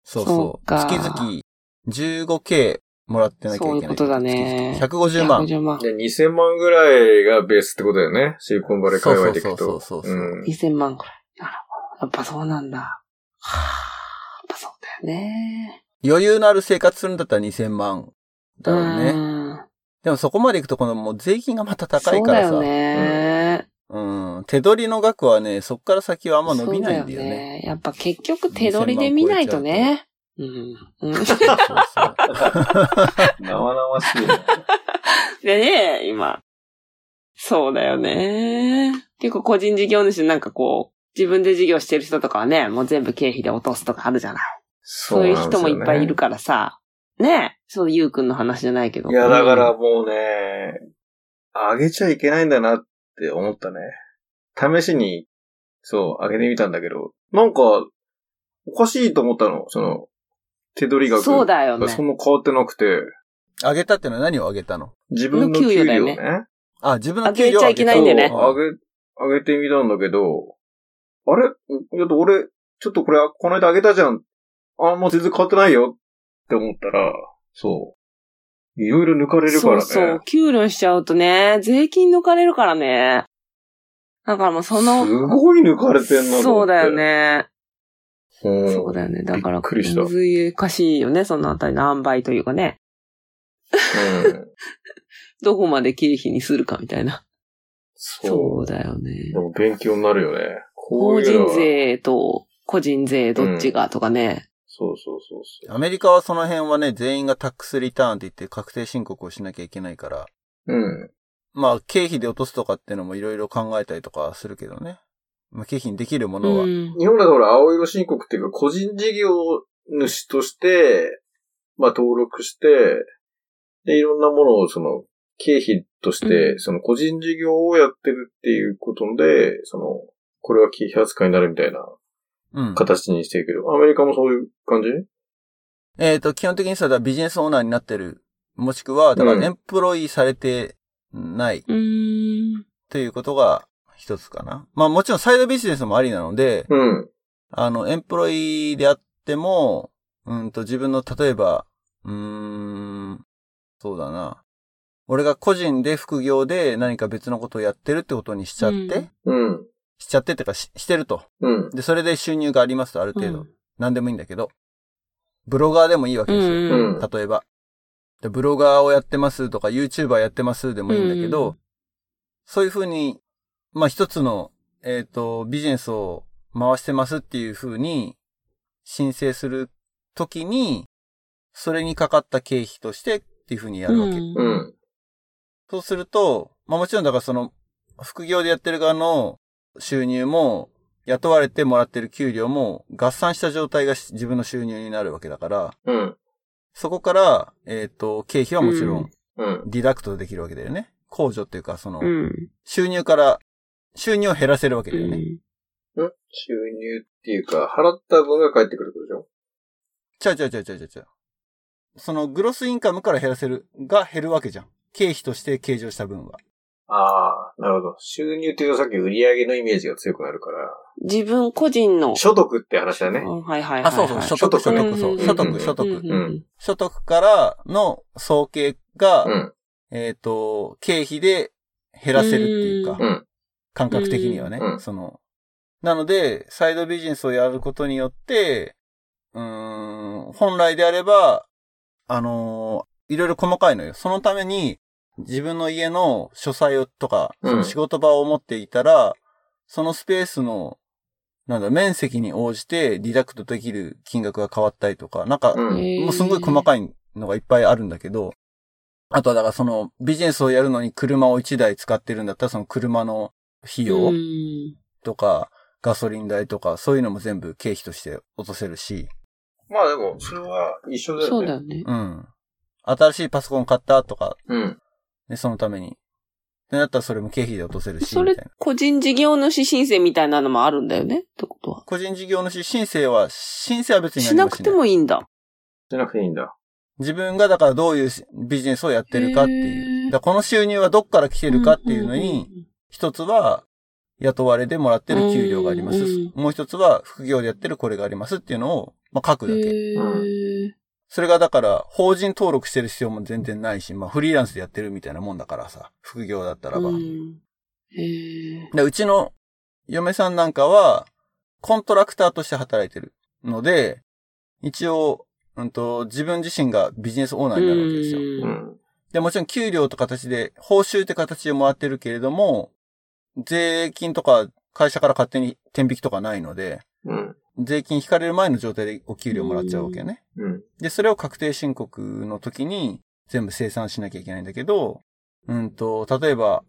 Speaker 1: そう
Speaker 3: そ
Speaker 1: そうう。
Speaker 3: か
Speaker 1: 月々 15K もらってなきゃいけない。
Speaker 3: そういうことだね
Speaker 1: 月々150万。
Speaker 3: 150万。
Speaker 2: で、2000万ぐらいがベースってことだよね。シリコンバレー界隈でいくと。
Speaker 1: そうそうそうそうそう
Speaker 2: うん
Speaker 3: 2000万くらい。なるほど。やっぱそうなんだ。はあ、やっぱそうだよね。
Speaker 1: 余裕のある生活するんだったら2000万だろうね。
Speaker 3: うん
Speaker 1: でもそこまで行くとこのもう税金がまた高
Speaker 3: そ
Speaker 1: いうからさ。
Speaker 3: だよね。
Speaker 1: うん。手取りの額はね、そっから先はあんま伸びないんだよ
Speaker 3: そう
Speaker 1: ね。
Speaker 3: やっぱ結局手取りで見ないとね。うん。うん
Speaker 1: そうそうそう
Speaker 2: 生々しいね。
Speaker 3: でね、今。そうだよね。結構個人事業主なんかこう、自分で事業してる人とかはね、もう全部経費で落とすとかあるじゃない。そういう人もいっぱいいるからさ。ねそう、ゆうくんの話じゃないけど。
Speaker 2: いや、だからもうね、あげちゃいけないんだなって思ったね。試しに、そう、あげてみたんだけど、なんか、おかしいと思ったの、その、手取り額。
Speaker 3: そうだよね。
Speaker 2: そんな変わってなくて、
Speaker 1: あげたってのは何をあげたの？
Speaker 2: 自分の給料ね。
Speaker 3: 給与だよ
Speaker 1: あ、自分の
Speaker 3: あげちゃいけないんだよね
Speaker 2: あげ、あげてみたんだけど、あれ？だって俺、ちょっとこれ、この間あげたじゃん。あ、もう全然変わってないよって思ったら、そう。いろいろ抜かれるからね。
Speaker 3: そうそう。給料しちゃうとね、税金抜かれるからね。だからもうその、
Speaker 2: すごい抜かれてんな
Speaker 3: そうだよ。ね。
Speaker 2: うん
Speaker 3: そうだよね。だから、難しいよね、そのあたりの塩梅というかね。
Speaker 2: うん。
Speaker 3: どこまで経費にするかみたいな。
Speaker 2: そ
Speaker 3: そうだよね
Speaker 2: で。も勉強になるよね。こ
Speaker 3: 法人税と個人税どっちがとかね。
Speaker 2: そうそうそうそう。
Speaker 1: アメリカはその辺はね、全員がタックスリターンって言って確定申告をしなきゃいけないから、
Speaker 2: うん。
Speaker 1: まあ、経費で落とすとかっていうのもいろいろ考えたりとかするけどね。まあ、経費にできるものは。
Speaker 3: うん
Speaker 2: 日本だとほら、青色申告っていうか、個人事業主として、まあ登録して、で、いろんなものをその、経費として、
Speaker 3: うん
Speaker 2: その個人事業をやってるっていうことで、その、これは経費扱いになるみたいな
Speaker 1: うん。
Speaker 2: 形にしてるけど、アメリカもそういう感じ？
Speaker 1: えっ、と、基本的にさ、だからビジネスオーナーになってる。もしくは、だか
Speaker 2: うん
Speaker 1: らエンプロイーされてない
Speaker 3: うーん。
Speaker 1: ということが一つかな。まあもちろんサイドビジネスもありなので、
Speaker 2: うん。
Speaker 1: あの、エンプロイーであっても、うんと自分の、例えば、うーん、そうだな。俺が個人で副業で何か別のことをやってるってことにしちゃって、
Speaker 3: うん
Speaker 2: うん。
Speaker 1: しちゃってってかししてると。
Speaker 2: うん。
Speaker 1: で、それで収入がありますと、ある程度。
Speaker 3: うん
Speaker 1: 何でもいいんだけど。ブロガーでもいいわけですよ。
Speaker 3: うん
Speaker 2: うん
Speaker 1: 例えば。でブロガーをやってますとか、YouTuber やってますでもいいんだけど、
Speaker 3: うん
Speaker 1: そういうふうに、まあ一つの、えっ、と、ビジネスを回してますっていうふうに申請するときに、それにかかった経費としてっていうふうにやるわけ。
Speaker 3: うん
Speaker 2: うん。
Speaker 1: そうすると、まあもちろんだからその、副業でやってる側の収入も、雇われてもらってる給料も合算した状態がし自分の収入になるわけだから、
Speaker 2: うん。
Speaker 1: そこから、えっ、と、経費はもちろ
Speaker 3: うん
Speaker 1: ん
Speaker 2: うん。
Speaker 1: ディダクトできるわけだよね。控除っていうか、その、
Speaker 3: うん。
Speaker 1: 収入から、収入を減らせるわけだよね。
Speaker 2: ん収入っていうか、払った分が返ってくるってことでしょ？
Speaker 1: ちゃうちゃうちゃうちゃうちゃうちゃう。その、グロスインカムから減らせる、が減るわけじゃん。経費として計上した分は。
Speaker 2: ああ、なるほど。収入っていうとさっき売上のイメージが強くなるから、
Speaker 3: 自分個人の。
Speaker 2: 所得って話だね。
Speaker 3: うんはいはいはいはい。
Speaker 1: あ、そうそう、所得、所
Speaker 2: 所
Speaker 1: 得、そう、
Speaker 3: うん
Speaker 1: 所得、
Speaker 2: うん
Speaker 1: 所得。
Speaker 2: ん
Speaker 1: 所得からの総計が、
Speaker 2: うん。
Speaker 1: えっ、と、経費で減らせるっていうか、
Speaker 2: うん。
Speaker 1: 感覚的にはね、
Speaker 2: うん
Speaker 1: その、なので、サイドビジネスをやることによって、うーん、本来であれば、あのーいろいろ細かいのよ。そのために、自分の家の書斎をとか、
Speaker 2: うん
Speaker 1: その仕事場を持っていたら、そのスペースの、なんだ、面積に応じてディダクトできる金額が変わったりとか、なんか、
Speaker 2: うん。
Speaker 1: もうすんごい細かいのがいっぱいあるんだけど、あとはだからそのビジネスをやるのに車を1台使ってるんだったらその車の費用
Speaker 3: うん
Speaker 1: とかガソリン代とかそういうのも全部経費として落とせるし、
Speaker 2: まあでも、それは一緒だよね。
Speaker 3: そうだよね。
Speaker 1: うん。新しいパソコン買ったとか、
Speaker 2: うん。
Speaker 1: ね、そのために。ってなったらそれも経費で落とせるし、
Speaker 3: それ
Speaker 1: みたいな。、
Speaker 3: 個人事業主申請みたいなのもあるんだよね？ってことは。
Speaker 1: 個人事業主申請は、申請は別に
Speaker 3: しなくて
Speaker 1: 何もしない。
Speaker 3: もいいんだ。
Speaker 2: しなくていいんだ。
Speaker 1: 自分がだからどういうビジネスをやってるかって
Speaker 3: へ
Speaker 1: いう。
Speaker 3: ー
Speaker 1: だからこの収入はどっから来てるかっていうのに、一つは、雇われでもらってる給料があります。
Speaker 3: うん
Speaker 1: もう一つは、副業でやってるこれがありますっていうのを、まあ、書く
Speaker 3: うんうんうん。
Speaker 1: だけ。
Speaker 3: へー
Speaker 1: それがだから、法人登録してる必要も全然ないし、まあ、フリーランスでやってるみたいなもんだからさ、副業だったらば。
Speaker 3: うん
Speaker 1: でうちの嫁さんなんかは、コントラクターとして働いてるので、一応、うんと、自分自身がビジネスオーナーになるわけですよ。
Speaker 3: うん
Speaker 2: うん。
Speaker 1: で、もちろん給料と形で、報酬って形でもらってるけれども、税金とか会社から勝手に転引きとかないので、
Speaker 2: うん。
Speaker 1: 税金引かれる前の状態でお給料もらっちゃうわけよね。
Speaker 2: うん。
Speaker 1: で、それを確定申告の時に全部生産しなきゃいけないんだけど、うんと、例えば、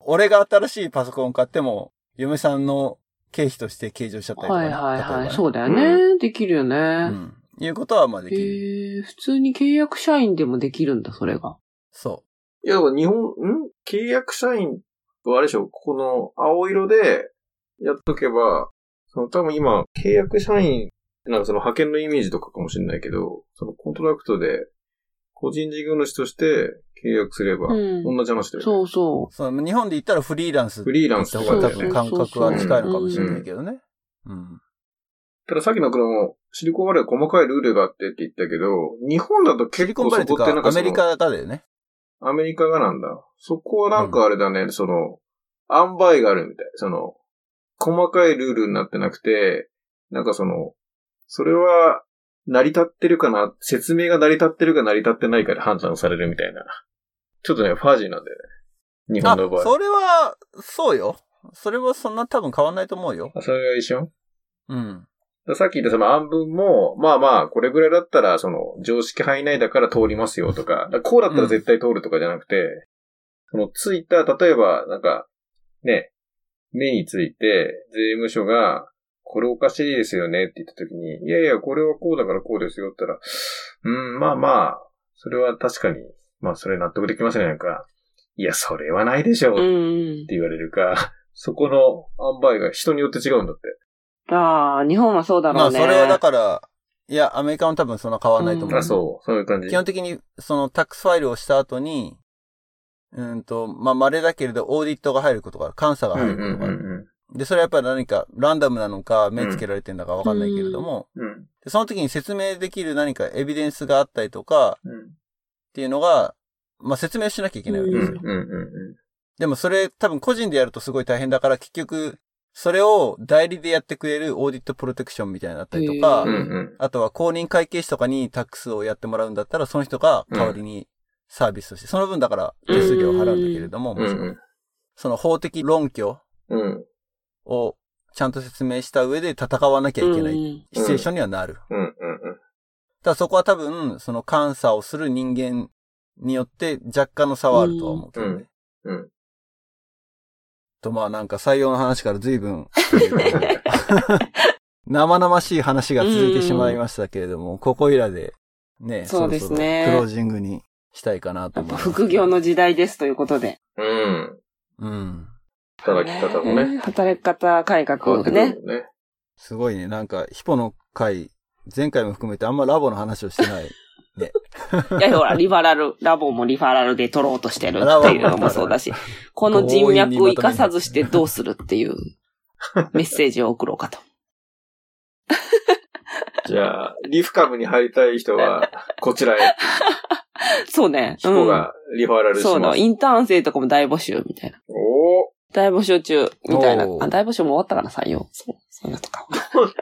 Speaker 1: 俺が新しいパソコンを買っても、嫁さんの経費として計上しちゃったりとかね、
Speaker 3: はいはいはい。
Speaker 1: ね
Speaker 3: そうだよね。できるよね。
Speaker 1: うん。いうことはまあできる。
Speaker 3: へえ、普通に契約社員でもできるんだ、それが。
Speaker 1: そ
Speaker 2: いや、だから日本、ん？契約社員はあれでしょ？この青色でやっとけば、その多分今、契約社員、なんかその派遣のイメージとかかもしれないけど、そのコントラクトで個人事業主として契約すれば、
Speaker 3: うん
Speaker 2: 同じ話だよね。
Speaker 3: そうそう
Speaker 1: その日本で言ったらフリーランス
Speaker 2: フリーランス
Speaker 1: って方が多
Speaker 2: とかだよね
Speaker 1: 分感覚は近いのかもしれないけどね。うん。
Speaker 2: たださっきのこの、シリコンバレーは細かいルールがあってって言ったけど、日本だと結構そこってなんかその
Speaker 1: アメリカがだよね。
Speaker 2: アメリカがなんだ？そこはなんかあれだね、その、塩梅があるみたい。その、細かいルールになってなくて、なんかその、それは、成り立ってるかな、説明が成り立ってるか成り立ってないかで判断されるみたいな。ちょっとね、ファージーなんだよね。日
Speaker 1: あ
Speaker 2: 本の場合。、
Speaker 1: それは、そうよ。それはそんな多分変わんないと思うよ。
Speaker 2: あそれが一緒？
Speaker 1: うん。
Speaker 2: さっき言ったその案文も、まあまあ、これぐらいだったら、その、常識範囲内だから通りますよとか、だからこうだったら絶対通るとかじゃなくて、その、ついた、例えば、なんか、ね、目について、税務署が、これおかしいですよねって言った時に、いやいや、これはこうだからこうですよって言ったら、うん、まあまあ、それは確かに、まあそれ納得できますね、なんか、いや、それはないでしょう
Speaker 3: う
Speaker 2: って
Speaker 3: ん。
Speaker 2: 言われるか、そこの塩梅が人によって違うんだって。
Speaker 3: ああ、日本はそうだろうね。
Speaker 1: まあそれはだから、いや、アメリカも多分そんな変わんないと思う。
Speaker 3: うん
Speaker 2: あ、そう、そういう感じ。
Speaker 1: 基本的に、そのタックスファイルをした後に、うんと、まあ、稀だけれど、オーディットが入ることがある。監査が
Speaker 2: うんうん
Speaker 1: 入ることがある。
Speaker 2: うん
Speaker 1: で、それはやっぱり何か、ランダムなのか、目つけられてるのかわかんないけれども、
Speaker 2: うん。うん。
Speaker 1: でその時に説明できる何かエビデンスがあったりとか、
Speaker 2: うん。
Speaker 1: っていうのが、まあ、説明しなきゃいけないわけ
Speaker 2: うん。
Speaker 1: ですよ。
Speaker 2: うん。うん。
Speaker 1: でもそれ多分個人でやるとすごい大変だから結局、それを代理でやってくれるオーディットプロテクションみたいなのだったりとか、
Speaker 3: う
Speaker 2: うん。うん。
Speaker 1: あとは公認会計士とかにタックスをやってもらうんだったら、その人が代わりにサービスとして、その分だから手数料を払うんだけれども、
Speaker 2: う
Speaker 1: もちろん
Speaker 2: ん。
Speaker 1: その法的論拠
Speaker 2: うん。
Speaker 1: をちゃんと説明した上で戦わなきゃいけない
Speaker 3: い。
Speaker 1: シチュエーションにはなる。ただそこは多分、その監査をする人間によって若干の差はあるとは思うけどね。と、まあなんか採用の話から随分、生々しい話が続いてしまいましたけれども、ここいらで、ね、
Speaker 3: そうですね
Speaker 1: クロージングにしたいかなと
Speaker 3: やっぱ
Speaker 1: 思います。
Speaker 3: 副業の時代ですということで。
Speaker 2: うん。
Speaker 1: うん。
Speaker 2: 働き方もね。
Speaker 3: 働き方改革
Speaker 2: ってくる
Speaker 3: ね。
Speaker 2: ね。
Speaker 1: すごいね。なんか、ヒポの回、前回も含めてあんまラボの話をしてない。
Speaker 3: いや、ほら、リファラル、ラボもリファラルで取ろうとしてるっていうのもそうだし、この人脈を生かさずしてどうするっていう メッセージを送ろうかと。
Speaker 2: じゃあ、リフカムに入りたい人は、こちらへ。
Speaker 3: そうね。
Speaker 2: ヒコがリファラルします。
Speaker 3: そうだ、インターン生とかも大募集みたいな。
Speaker 2: お
Speaker 3: 大募集中みたいな。
Speaker 1: おー
Speaker 3: あ、大募集も終わったかな、採用。そう、そういうのとか。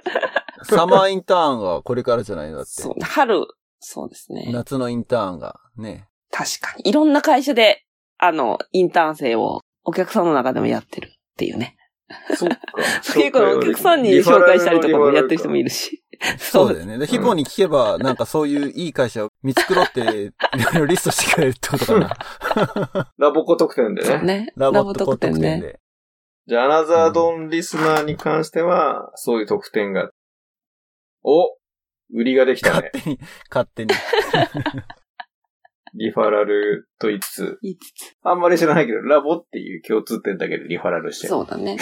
Speaker 1: サマーインターンがこれからじゃないの？だって。
Speaker 3: そうね、春、そうですね。
Speaker 1: 夏のインターンがね。
Speaker 3: 確かに。いろんな会社で、あの、インターン生をお客さんの中でもやってるっていうね。
Speaker 2: そっか。
Speaker 3: 結構お客さんに紹介したりとかもやってる人もいるし。
Speaker 1: そうだよね。で、ヒポに聞けば、なんかそういういい会社を見繕って、いろいろリストしてくれるってことかな。
Speaker 2: ラボコ特典でね。
Speaker 3: そうね。
Speaker 1: ラボット
Speaker 3: 特典ね。
Speaker 1: で。
Speaker 2: じゃあ、アナザードンリスナーに関しては、そういう特典が。お売りができたね。
Speaker 1: 勝手に、勝手に。
Speaker 2: リファラルと言いつつ、
Speaker 3: 言いつつ。
Speaker 2: あんまり知らないけど、ラボっていう共通点だけでリファラルしてる。
Speaker 3: そうだね。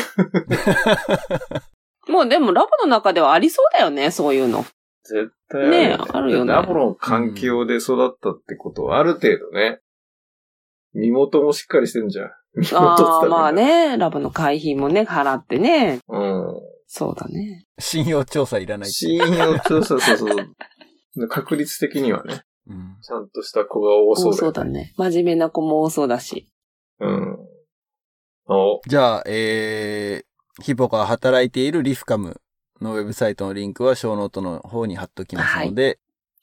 Speaker 3: もうでもラボの中ではありそうだよね、そういうの。
Speaker 2: 絶対ある
Speaker 3: ねえあるよね
Speaker 2: ラボの環境で育ったってことは、ある程度ね、身元もしっかりしてんじゃん。身元
Speaker 3: ああ、まあ。ね、ラボの会費もね、払ってね。
Speaker 2: うん。
Speaker 3: そうだね。
Speaker 1: 信用調査いらない。
Speaker 2: 信用調査、そうそう。確率的にはね、
Speaker 1: うん。
Speaker 2: ちゃんとした子が多そうだよ
Speaker 3: 多そうだね。真面目な子も多そうだし。
Speaker 2: うん。お、
Speaker 1: じゃあ、えー、ヒポが働いているリフカムのウェブサイトのリンクはショーノートの方に貼っときますので、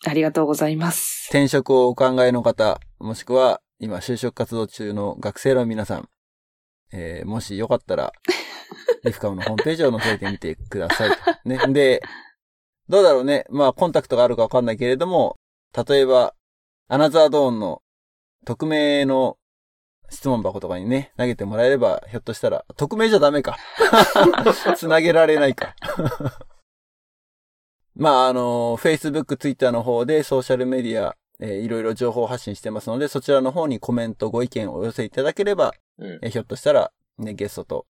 Speaker 3: ありがとうございます。
Speaker 1: 転職をお考えの方、もしくは今就職活動中の学生の皆さん、えー、もしよかったら、リフカムのホームページを覗いてみてくださいと。ね。で、どうだろうね。まあ、コンタクトがあるかわかんないけれども、例えば、アナザードーンの匿名の質問箱とかにね、投げてもらえれば、ひょっとしたら、匿名じゃダメか。つなげられないか。まあ、あの、Facebook、Twitter の方でソーシャルメディア、えーいろいろ情報発信してますので、そちらの方にコメント、ご意見をお寄せいただければ、
Speaker 2: うん。
Speaker 1: えーひょっとしたら、ね、ゲストと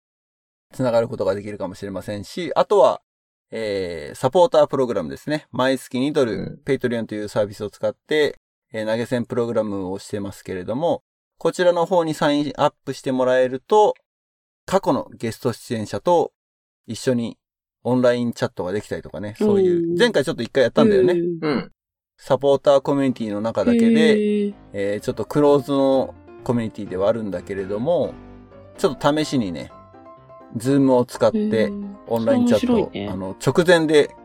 Speaker 1: 繋がることができるかもしれませんし、あとは、えーサポータープログラムですね。毎月2ドル、
Speaker 2: うん
Speaker 1: Patreon というサービスを使って、えー投げ銭プログラムをしてますけれども、こちらの方にサインアップしてもらえると、過去のゲスト出演者と一緒にオンラインチャットができたりとかね、そういうう、
Speaker 4: ん
Speaker 1: 前回ちょっと一回やったんだよね。
Speaker 4: うん
Speaker 2: うん。
Speaker 1: サポーターコミュニティの中だけで、えーちょっとクローズのコミュニティではあるんだけれども、ちょっと試しにね、 Zoom を使ってオンラインチャット
Speaker 4: ね
Speaker 1: あの、直前で、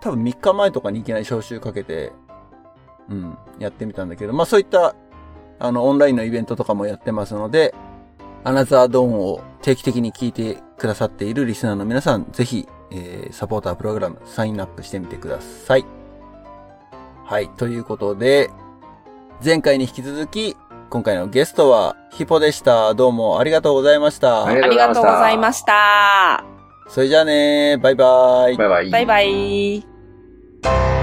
Speaker 1: 多分3日前とかにいきなり招集かけて、うん、やってみたんだけど、まあそういった、あの、オンラインのイベントとかもやってますので、アナザードーンを定期的に聞いてくださっているリスナーの皆さん、ぜひ、えーサポータープログラムサインアップしてみてください。はい、ということで、前回に引き続き、今回のゲストはヒポでした。どうもありがとうございました。
Speaker 4: ありがとうございました。
Speaker 1: それじゃあねバイバイ。
Speaker 2: バイバイ。
Speaker 4: バイバイ。